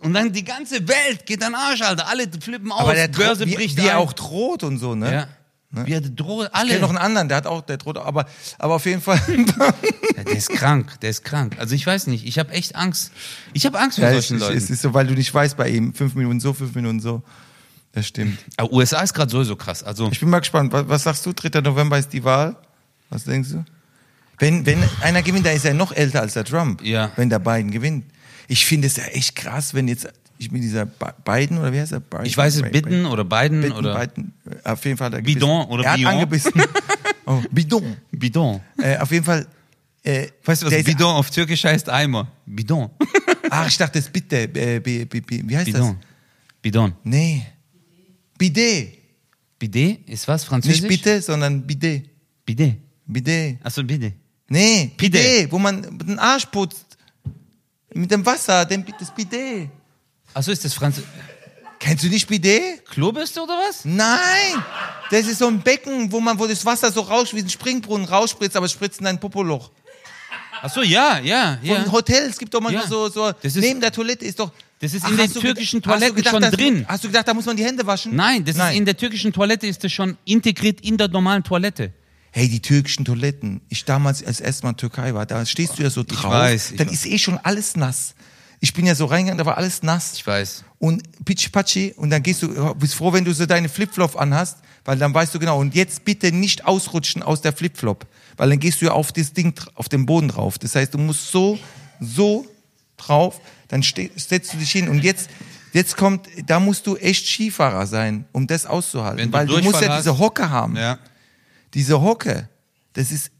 und dann die ganze Welt geht an Arsch, Alter. Alle flippen aus,
aber der
Börse
wie,
bricht
wie
ein.
er auch droht und so, ne?
Ja. Er droht,
Ich
alle.
kenne noch einen anderen, der hat auch, der droht, aber, aber auf jeden Fall.
Ja, der ist krank, der ist krank. Also ich weiß nicht, ich habe echt Angst. Ich habe Angst vor
Ja,
solchen
ist-
Leuten.
es ist so, weil du nicht weißt bei ihm, fünf Minuten so, fünf Minuten so. Das stimmt.
Aber USA ist gerade sowieso krass. Also
Ich bin mal gespannt. Was, was sagst du? 3. November ist die Wahl. Was denkst du? Wenn, wenn einer gewinnt, dann ist er noch älter als der Trump.
Ja.
Wenn der Biden gewinnt. Ich finde es ja echt krass, wenn jetzt, ich bin dieser Bi- Biden, oder wie heißt er? Biden?
ich weiß es,
Biden-
Bitten oder Biden
Biden,
oder
Biden. Auf jeden Fall. hat er
Bidon
gebissen.
oder
Er hat
Bion?
angebissen. Oh, Bidon.
Bidon.
Äh, auf jeden Fall. Äh,
Weißt du, was Bidon auf Türkisch heißt? Eimer. Bidon.
Ach, ich dachte, das bitte. Äh, bi, bi, bi, wie heißt
Bidon. Bidon.
das? Nee. Bidet.
Bidet ist was? Französisch?
Nicht bitte, sondern Bidet.
Bidet.
Bidet.
Achso, Bidet.
Nee,
Bidet.
Bidet, wo man den Arsch putzt. Mit dem Wasser, dem, das Bidet.
Achso, ist das Französisch?
Kennst du nicht Bidet?
Klobürste oder was?
Nein! Das ist so ein Becken, wo man, wo das Wasser so raus, wie ein Springbrunnen rausspritzt, aber es spritzt in dein Popoloch.
Achso, ja, ja,
Von
ja.
Hotels gibt doch manchmal
Ja.
so, so
Das ist-
neben der Toilette ist doch.
Das ist in den
hast du
türkischen
gedacht-
Toiletten
gedacht,
schon
dass-
drin.
Hast du gedacht, da muss man die Hände waschen?
Nein, das ist in der türkischen Toilette ist das schon integriert in der normalen Toilette.
Hey, die türkischen Toiletten. Ich damals als erstes Mal in Türkei war, da stehst du ja so drauf.
weiß, ich
dann
weiß.
ist eh schon alles nass. Ich bin ja so reingegangen, da war alles nass.
Ich weiß.
und Pitsch Patschi und dann gehst du, bist froh, wenn du so deine Flipflop anhast, weil dann weißt du genau. Und jetzt bitte nicht ausrutschen aus der Flipflop, weil dann gehst du ja auf das Ding, auf den Boden drauf. Das heißt, du musst so, so drauf, dann setzt du dich hin und jetzt, jetzt kommt, da musst du echt Skifahrer sein, um das auszuhalten,
du
weil du musst ja diese Hocke haben
Ja.
diese Hocke, das ist.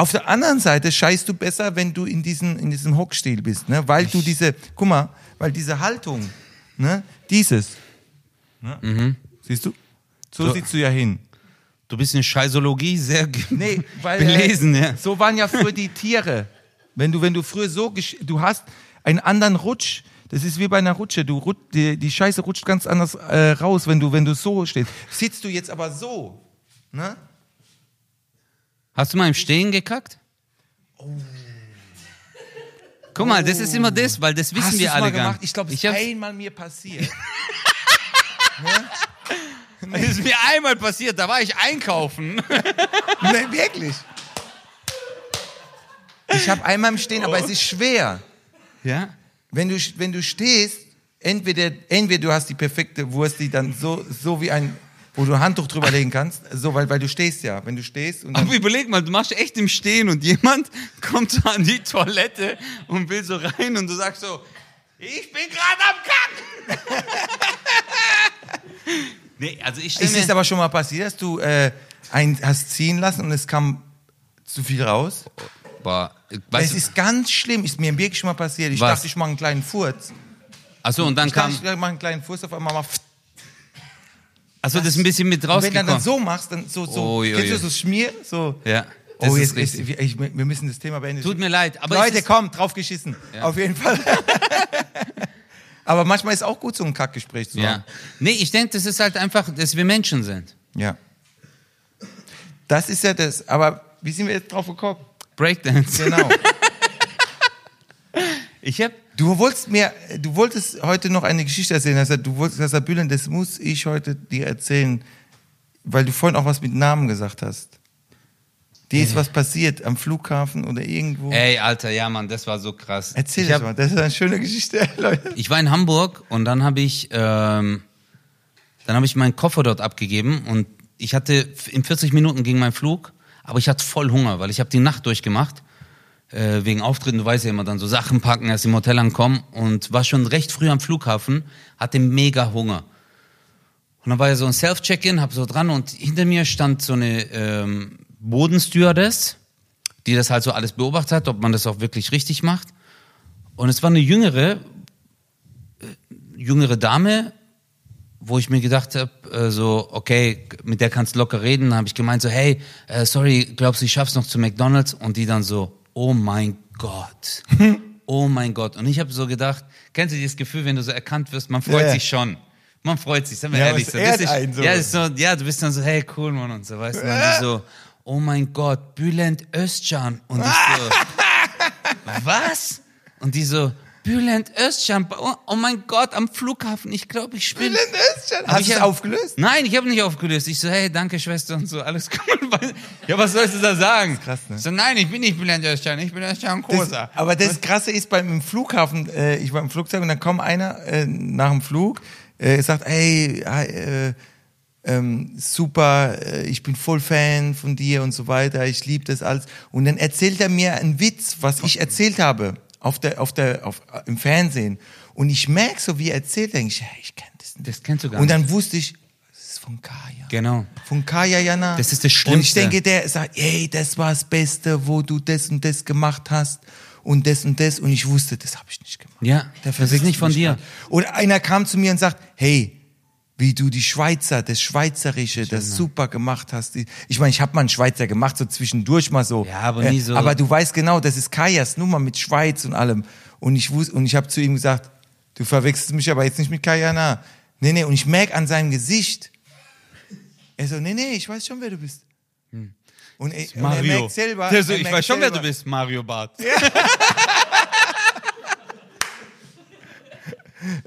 Auf der anderen Seite scheißt du besser, wenn du in, diesen, in diesem Hockstil bist, ne? Weil du diese, guck mal, weil diese Haltung, ne? Dieses. Ne? Siehst du? So,
So.
sitzt du ja hin.
Du bist in Scheißologie sehr
Nee, weil
belesen,
äh,
ja.
so waren ja früher die Tiere. Wenn du, wenn du früher so, du hast einen anderen Rutsch. Das ist wie bei einer Rutsche. Du die, die Scheiße rutscht ganz anders äh, raus, wenn du, wenn du so stehst. Sitzt du jetzt aber so, ne?
Hast du mal im Stehen gekackt? Guck mal, das ist immer das, weil das wissen
Hast
wir alle gar
gemacht?
nicht.
Ich glaube, es ist einmal mir passiert.
Das ist mir einmal passiert, da war ich einkaufen.
Nein, wirklich. Ich habe einmal im Stehen, aber es ist schwer.
Ja?
Wenn du, wenn du stehst, entweder, entweder du hast die perfekte Wurst, die dann so, so wie ein, wo du ein Handtuch drüber legen kannst, so, weil, weil du stehst ja. Wenn du stehst und
Aber überleg mal, du machst echt im Stehen und jemand kommt so an die Toilette und will so rein und du sagst so, ich bin gerade am Kacken. nee, also ich
ist es
mir...
aber schon mal passiert, dass du äh, ein, hast ziehen lassen und es kam zu viel raus?
Boah,
Es
weißt du,
ist ganz schlimm, ist mir wirklich schon mal passiert. Ich
Was?
dachte, ich mache einen kleinen Furz.
achso, und dann
Ich
kam...
dachte, ich mache einen kleinen Furz, auf einmal mal
Achso, das ist ein bisschen mit
Und wenn du dann
rausgekommen.
so machst, dann so, so
je,
kennst du so Schmier? So.
Ja, das
Oh,
ist
jetzt,
richtig.
jetzt, ich, wir müssen das Thema beenden.
Tut mir leid, aber
Leute,
ist,
komm, drauf geschissen.
Ja.
Auf jeden Fall. aber manchmal ist auch gut, so ein Kackgespräch zu
Ja.
haben.
Nee, ich denke, das ist halt einfach, dass wir Menschen sind.
Ja. Das ist ja das. Aber wie sind wir jetzt drauf gekommen?
Breakdance.
Genau.
Ich hab,
Du wolltest mir, du wolltest heute noch eine Geschichte erzählen. Also, du wolltest, Herr Bühlen, das muss ich heute dir erzählen, weil du vorhin auch was mit Namen gesagt hast. Dir ist was passiert am Flughafen oder irgendwo.
ey, Alter, ja, Mann, das war so krass.
Erzähl
ich
das
hab,
mal. Das ist eine schöne Geschichte, Leute.
Ich war in Hamburg und dann habe ich, ähm, dann habe ich meinen Koffer dort abgegeben und ich hatte in 40 Minuten ging mein Flug, aber ich hatte voll Hunger, weil ich habe die Nacht durchgemacht äh, wegen Auftritten. Du weißt ja immer dann so Sachen packen, erst im Hotel ankommen und war schon recht früh am Flughafen, hatte mega Hunger. Und dann war ja so ein Self-Check-In, hab so dran und hinter mir stand so eine ähm, Bodenstewardess, die das halt so alles beobachtet hat, ob man das auch wirklich richtig macht. Und es war eine jüngere, jüngere Dame, wo ich mir gedacht habe, äh, so, okay, mit der kannst du locker reden. Dann habe ich gemeint, so, hey, äh, sorry, glaubst du, ich schaff's noch zu McDonalds? Und die dann so, oh mein Gott, oh mein Gott. Und ich habe so gedacht, kennst du dieses Gefühl, wenn du so erkannt wirst, man freut
Ja,
sich schon. Man freut sich, sagen wir
Ja,
ehrlich. So.
ehrt
Das ist,
einen so.
Ja, ist so, ja, du bist dann so, hey, cool, Mann, und so, weißt du. Und dann so, oh mein Gott, Bülent Özcan. Und ich so, was? Und die so, Bülent Özcan, oh, oh mein Gott, am Flughafen, ich glaube, ich spinne.
Hast
Aber
du
ich
es aufgelöst?
Nein, ich habe nicht aufgelöst. Ich so, hey, danke Schwester und so, alles cool. Ja, was sollst du da sagen?
krass, ne?
So, nein, ich bin nicht Bülent Özcan, ich bin Özcan Kosa.
aber das Krasse ist beim im Flughafen, äh, ich war im Flugzeug und dann kommt einer äh, nach dem Flug, äh, sagt, hey, äh, ähm, super, äh, ich bin voll Fan von dir und so weiter, ich liebe das alles. Und dann erzählt er mir einen Witz, was ich erzählt habe auf der, auf der, auf, im Fernsehen. Und ich merke so, wie er erzählt, denke ich, hey, ich kenne das nicht.
Das kennst du gar
Und
nicht.
dann wusste ich, das ist von Kaya.
Genau.
Von Kaya Jana.
Das ist das
Und ich
Schlimmste.
denke, der sagt, ey, das war das Beste, wo du das und das gemacht hast und das und das. Und ich wusste, das habe ich nicht gemacht.
Ja,
Der
das ist nicht von dir.
Und einer kam zu mir und sagt, hey, wie du die Schweizer, das Schweizerische, das super gemacht hast. Ich meine, ich habe mal einen Schweizer gemacht, so zwischendurch mal so.
Ja, aber nie so-
Aber du weißt genau, das ist Kajas Nummer mit Schweiz und allem. Und ich wusste, und ich habe zu ihm gesagt, du verwechselst mich aber jetzt nicht mit Kajana. Nee, nee, und ich merk an seinem Gesicht. Er so, nee, nee, ich weiß schon, wer du bist. Und, er, und er merkt selber.
Der so,
er
ich weiß schon, wer du
selber-
bist, Mario Barth.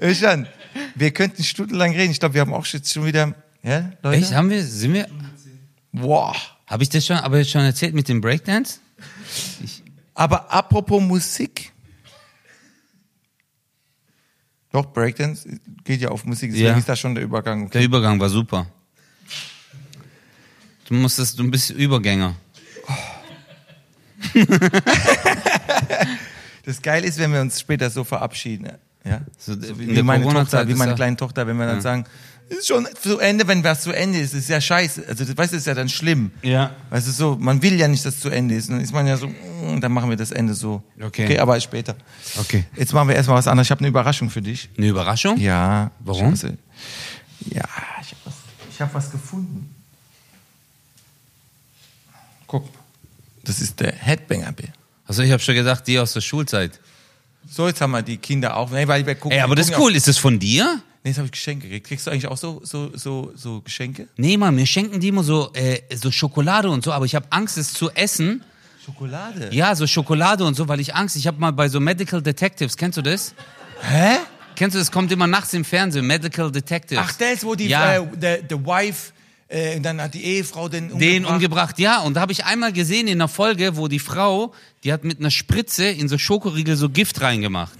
Öschan, wir könnten stundenlang reden. Ich glaube, wir haben auch jetzt schon wieder, ja, Leute?
Echt, haben wir, sind wir,
Wow.
habe ich das schon, aber schon erzählt mit dem Breakdance?
Aber apropos Musik. Doch, Breakdance geht ja auf Musik, deswegen
Ja.
ist da schon der Übergang.
Der Übergang war super. Du musstest, du bist Übergänger.
Das Geile ist, wenn wir uns später so verabschieden. Ja?
So,
So wie,
der
meine Tochter, wie meine
ja-
kleine Tochter, wenn wir dann sagen, ist schon zu Ende, wenn was zu Ende ist, ist ja scheiße. Also, das, weißt du, ist ja dann schlimm.
Ja.
Weißt du, so, man will ja nicht, dass es zu Ende ist. Dann ist man ja so, mm, dann machen wir das Ende so.
Okay.
Okay, aber später.
Okay.
Jetzt machen wir erstmal was anderes. Ich habe eine Überraschung für dich.
Eine Überraschung?
Ja.
Warum?
Ich was, ja, ich habe was, ich hab was gefunden. Guck. Das ist der Headbanger-Bär.
Also ich habe schon gedacht, die aus der Schulzeit.
So, jetzt haben wir die Kinder auch. Nee, weil wir gucken,
Ey, aber
wir
das ist
gucken
cool. Ist das von dir?
Nee, das habe ich Geschenke gekriegt. Kriegst du eigentlich auch so, so, so, so Geschenke?
Nee, Mann, mir schenken die immer so, äh, so Schokolade und so, aber ich habe Angst, es zu essen.
Schokolade?
Ja, so Schokolade und so, weil ich Angst. Ich habe mal bei so Medical Detectives, kennst du das?
Hä?
Kennst du das? Kommt immer nachts im Fernsehen, Medical Detectives.
Ach, ist, wo die,
Ja.
äh, der, der Wife, äh, dann hat die Ehefrau den umgebracht.
Den umgebracht, ja. Und da habe ich einmal gesehen in einer Folge, wo die Frau, die hat mit einer Spritze in so Schokoriegel so Gift reingemacht.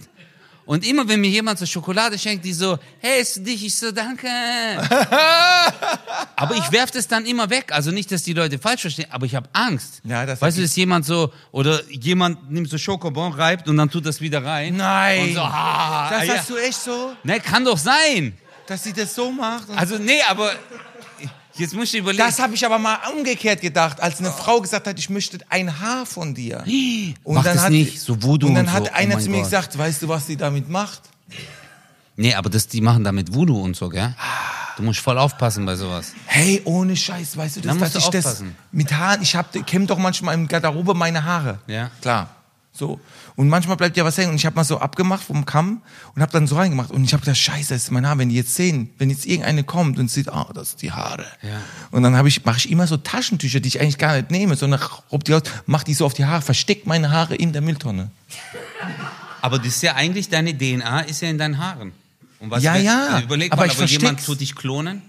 Und immer wenn mir jemand so Schokolade schenkt, die so, hey, ist dich? Ich so, danke. aber ich werf das dann immer weg. Also nicht, dass die Leute falsch verstehen, aber ich habe Angst.
Ja, das
weißt du, dass jemand so, oder jemand nimmt so Schokobon, reibt und dann tut das wieder rein.
Nein.
Und so, ah,
das
ja.
hast du echt so,
Ne, kann doch sein.
dass sie das so macht? Und
Also nee, aber jetzt muss ich überlegen.
das habe ich aber mal umgekehrt gedacht, als eine Frau gesagt hat, ich möchte ein Haar von dir.
Mach das
hat,
nicht, so Voodoo
Und dann
und
hat
so. Oh
einer
mein
zu mir
Gott.
gesagt, weißt du, was sie damit macht?
Nee, aber das, die machen damit Voodoo und so, gell? Du musst voll aufpassen bei sowas.
Hey, ohne Scheiß, weißt du,
Da
das,
musst
dass
du
ich das
aufpassen.
mit Haaren, ich hab, kämme doch manchmal im Garderobe meine Haare.
Ja.
Klar. So. Und manchmal bleibt ja was hängen. Und ich habe mal so abgemacht vom Kamm und habe dann so reingemacht. Und ich habe gedacht, scheiße, das ist mein Haar. Wenn die jetzt sehen, wenn jetzt irgendeine kommt und sieht, ah, das sind die Haare.
Ja.
Und dann habe ich, mache ich immer so Taschentücher, die ich eigentlich gar nicht nehme, sondern rob die aus, mach die so auf die Haare, versteck meine Haare in der Mülltonne.
Aber das ist ja eigentlich deine DNA, ist ja in deinen Haaren. Und was
Ja, ja,
also Überleg
aber
mal, aber jemand tut dich klonen.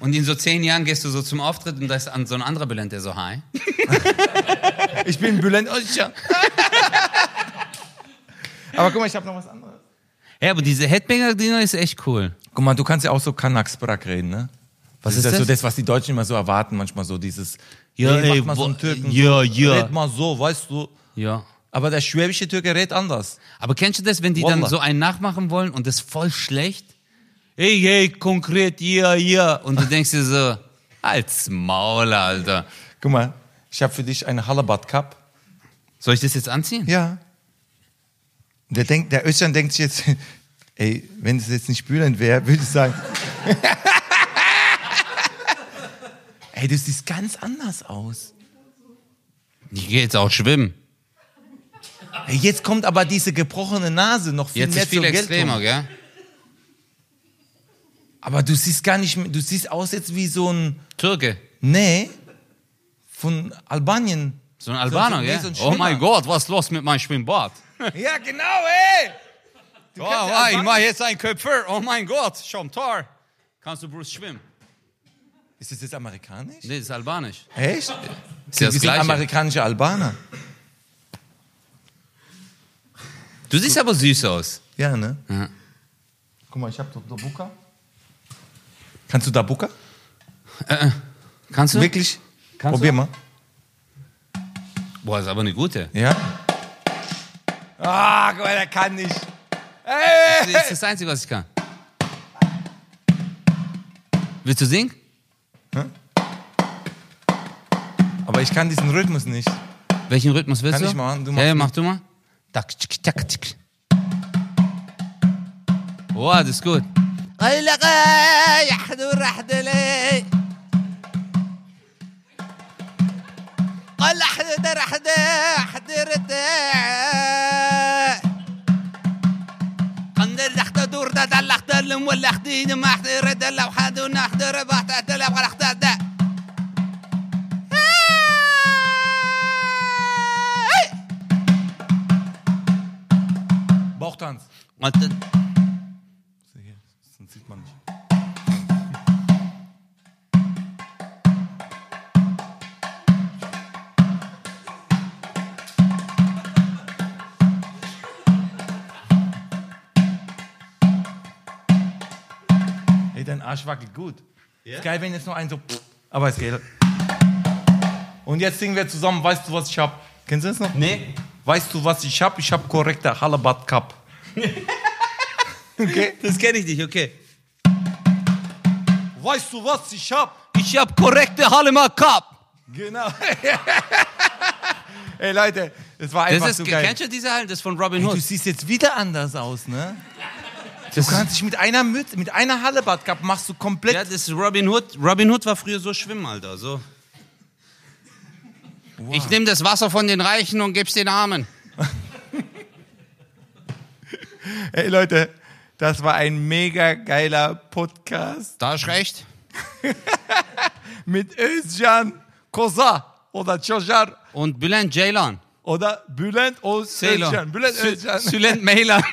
Und in so zehn Jahren gehst du so zum Auftritt und da ist an so ein anderer Bülent, der so, hi.
Ich bin Bülent Özcan. Aber guck mal, ich habe noch was anderes.
Ja, aber diese Headbanger-Dinger ist echt cool.
Guck mal, du kannst ja auch so Kanaksbrak reden, ne? Was
ist
ist, das so
das?
was die Deutschen immer so erwarten, manchmal so dieses.
Ja,
ey,
ey,
mach mal so einen Türken.
ja,
so,
ja.
Red mal so, weißt du.
Ja.
Aber der schwäbische Türke redet anders.
Aber kennst du das, wenn die dann
Wallah.
so einen nachmachen wollen und das voll schlecht? Hey, hey, konkret, ja, ja. Und du denkst dir so, als Maul, Alter.
Guck mal, ich habe für dich eine Halabat Cup.
Soll ich das jetzt anziehen?
Ja. Der denkt, der Özcan denkt sich jetzt, ey, wenn es jetzt nicht Bülent wäre, würde ich sagen. ey, du siehst ganz anders aus.
Ich gehe jetzt auch schwimmen.
Ey, jetzt kommt aber diese gebrochene Nase noch viel
Jetzt
mehr
ist viel extremer, gell?
Aber du siehst gar nicht, mehr- du siehst aus jetzt wie so ein,
Türke.
nee, von Albanien.
So ein Albaner,
so- nee,
gell?
so ein
oh mein. Gott, was ist los mit meinem Schwimmbad?
Ja, genau, ey! Du
Oh,
ja
ich mache jetzt ein Köpfer. Oh mein Gott, schon Tor. Kannst du Bruce schwimmen?
Ist das jetzt amerikanisch?
Nee, das ist albanisch.
Echt?
Ist das
sind amerikanische Albaner.
Du siehst aber süß aus.
Ja, ne?
Ja.
Guck mal, ich hab Dabuka. Kannst du Dabuka?
Kannst du?
Wirklich?
Kannst
Probier
du?
mal.
Boah, ist aber eine gute.
Ja? Ah, guck mal, der kann nicht.
Das ist das Einzige, was ich kann. Willst du singen?
Aber ich kann diesen Rhythmus nicht.
Welchen Rhythmus willst
Kann
du?
ich machen, du
ja,
machst
ja, mach du mal. Tak, tschik, tak, tschik. Oh, das ist gut. قال احضر احضر احضر قندر احضر دور دا دل احضر لم ولا احضر ما احضر دا لو حدون احضر بحت دل أبغى احضر دا
Bauchtanz. Arsch wackelt gut. Ist geil, wenn jetzt nur ein so, aber es geht. Und jetzt singen wir zusammen, weißt du, was ich hab? Kennst du das noch?
Nee.
Weißt du, was ich hab? Ich hab korrekter Halabat Cup. okay?
Das kenne ich nicht, okay.
Weißt du, was ich hab?
Ich hab korrekte Hallemer Cup.
Genau. Ey Leute, das war einfach
Das
so
ist,
geil.
kennst du diese halt? Das ist von Robin
Ey, du
Hood.
siehst jetzt wieder anders aus, ne? Du
Das,
kannst dich mit einer Mütze, mit einer Hallebat Cup machst du komplett.
ja, das ist Robin Hood. Robin Hood war früher so schwimmen, Alter. So. Ich nehme das Wasser von den Reichen und geb's den Armen.
Ey Leute, das war ein mega geiler Podcast
Da ist recht.
mit Özcan Koza oder Çojar
Und Bülent Ceylan.
oder Bülent Özcan. Bülent Özcan.
Sülent Meylan.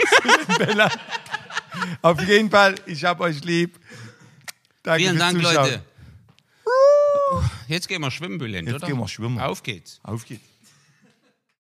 Auf jeden Fall, ich hab euch lieb. Danke
Vielen Dank,
Zuschauen.
Leute. Jetzt gehen wir schwimmen, Bülent,
Jetzt
oder?
gehen wir schwimmen.
Auf geht's.
Auf geht's.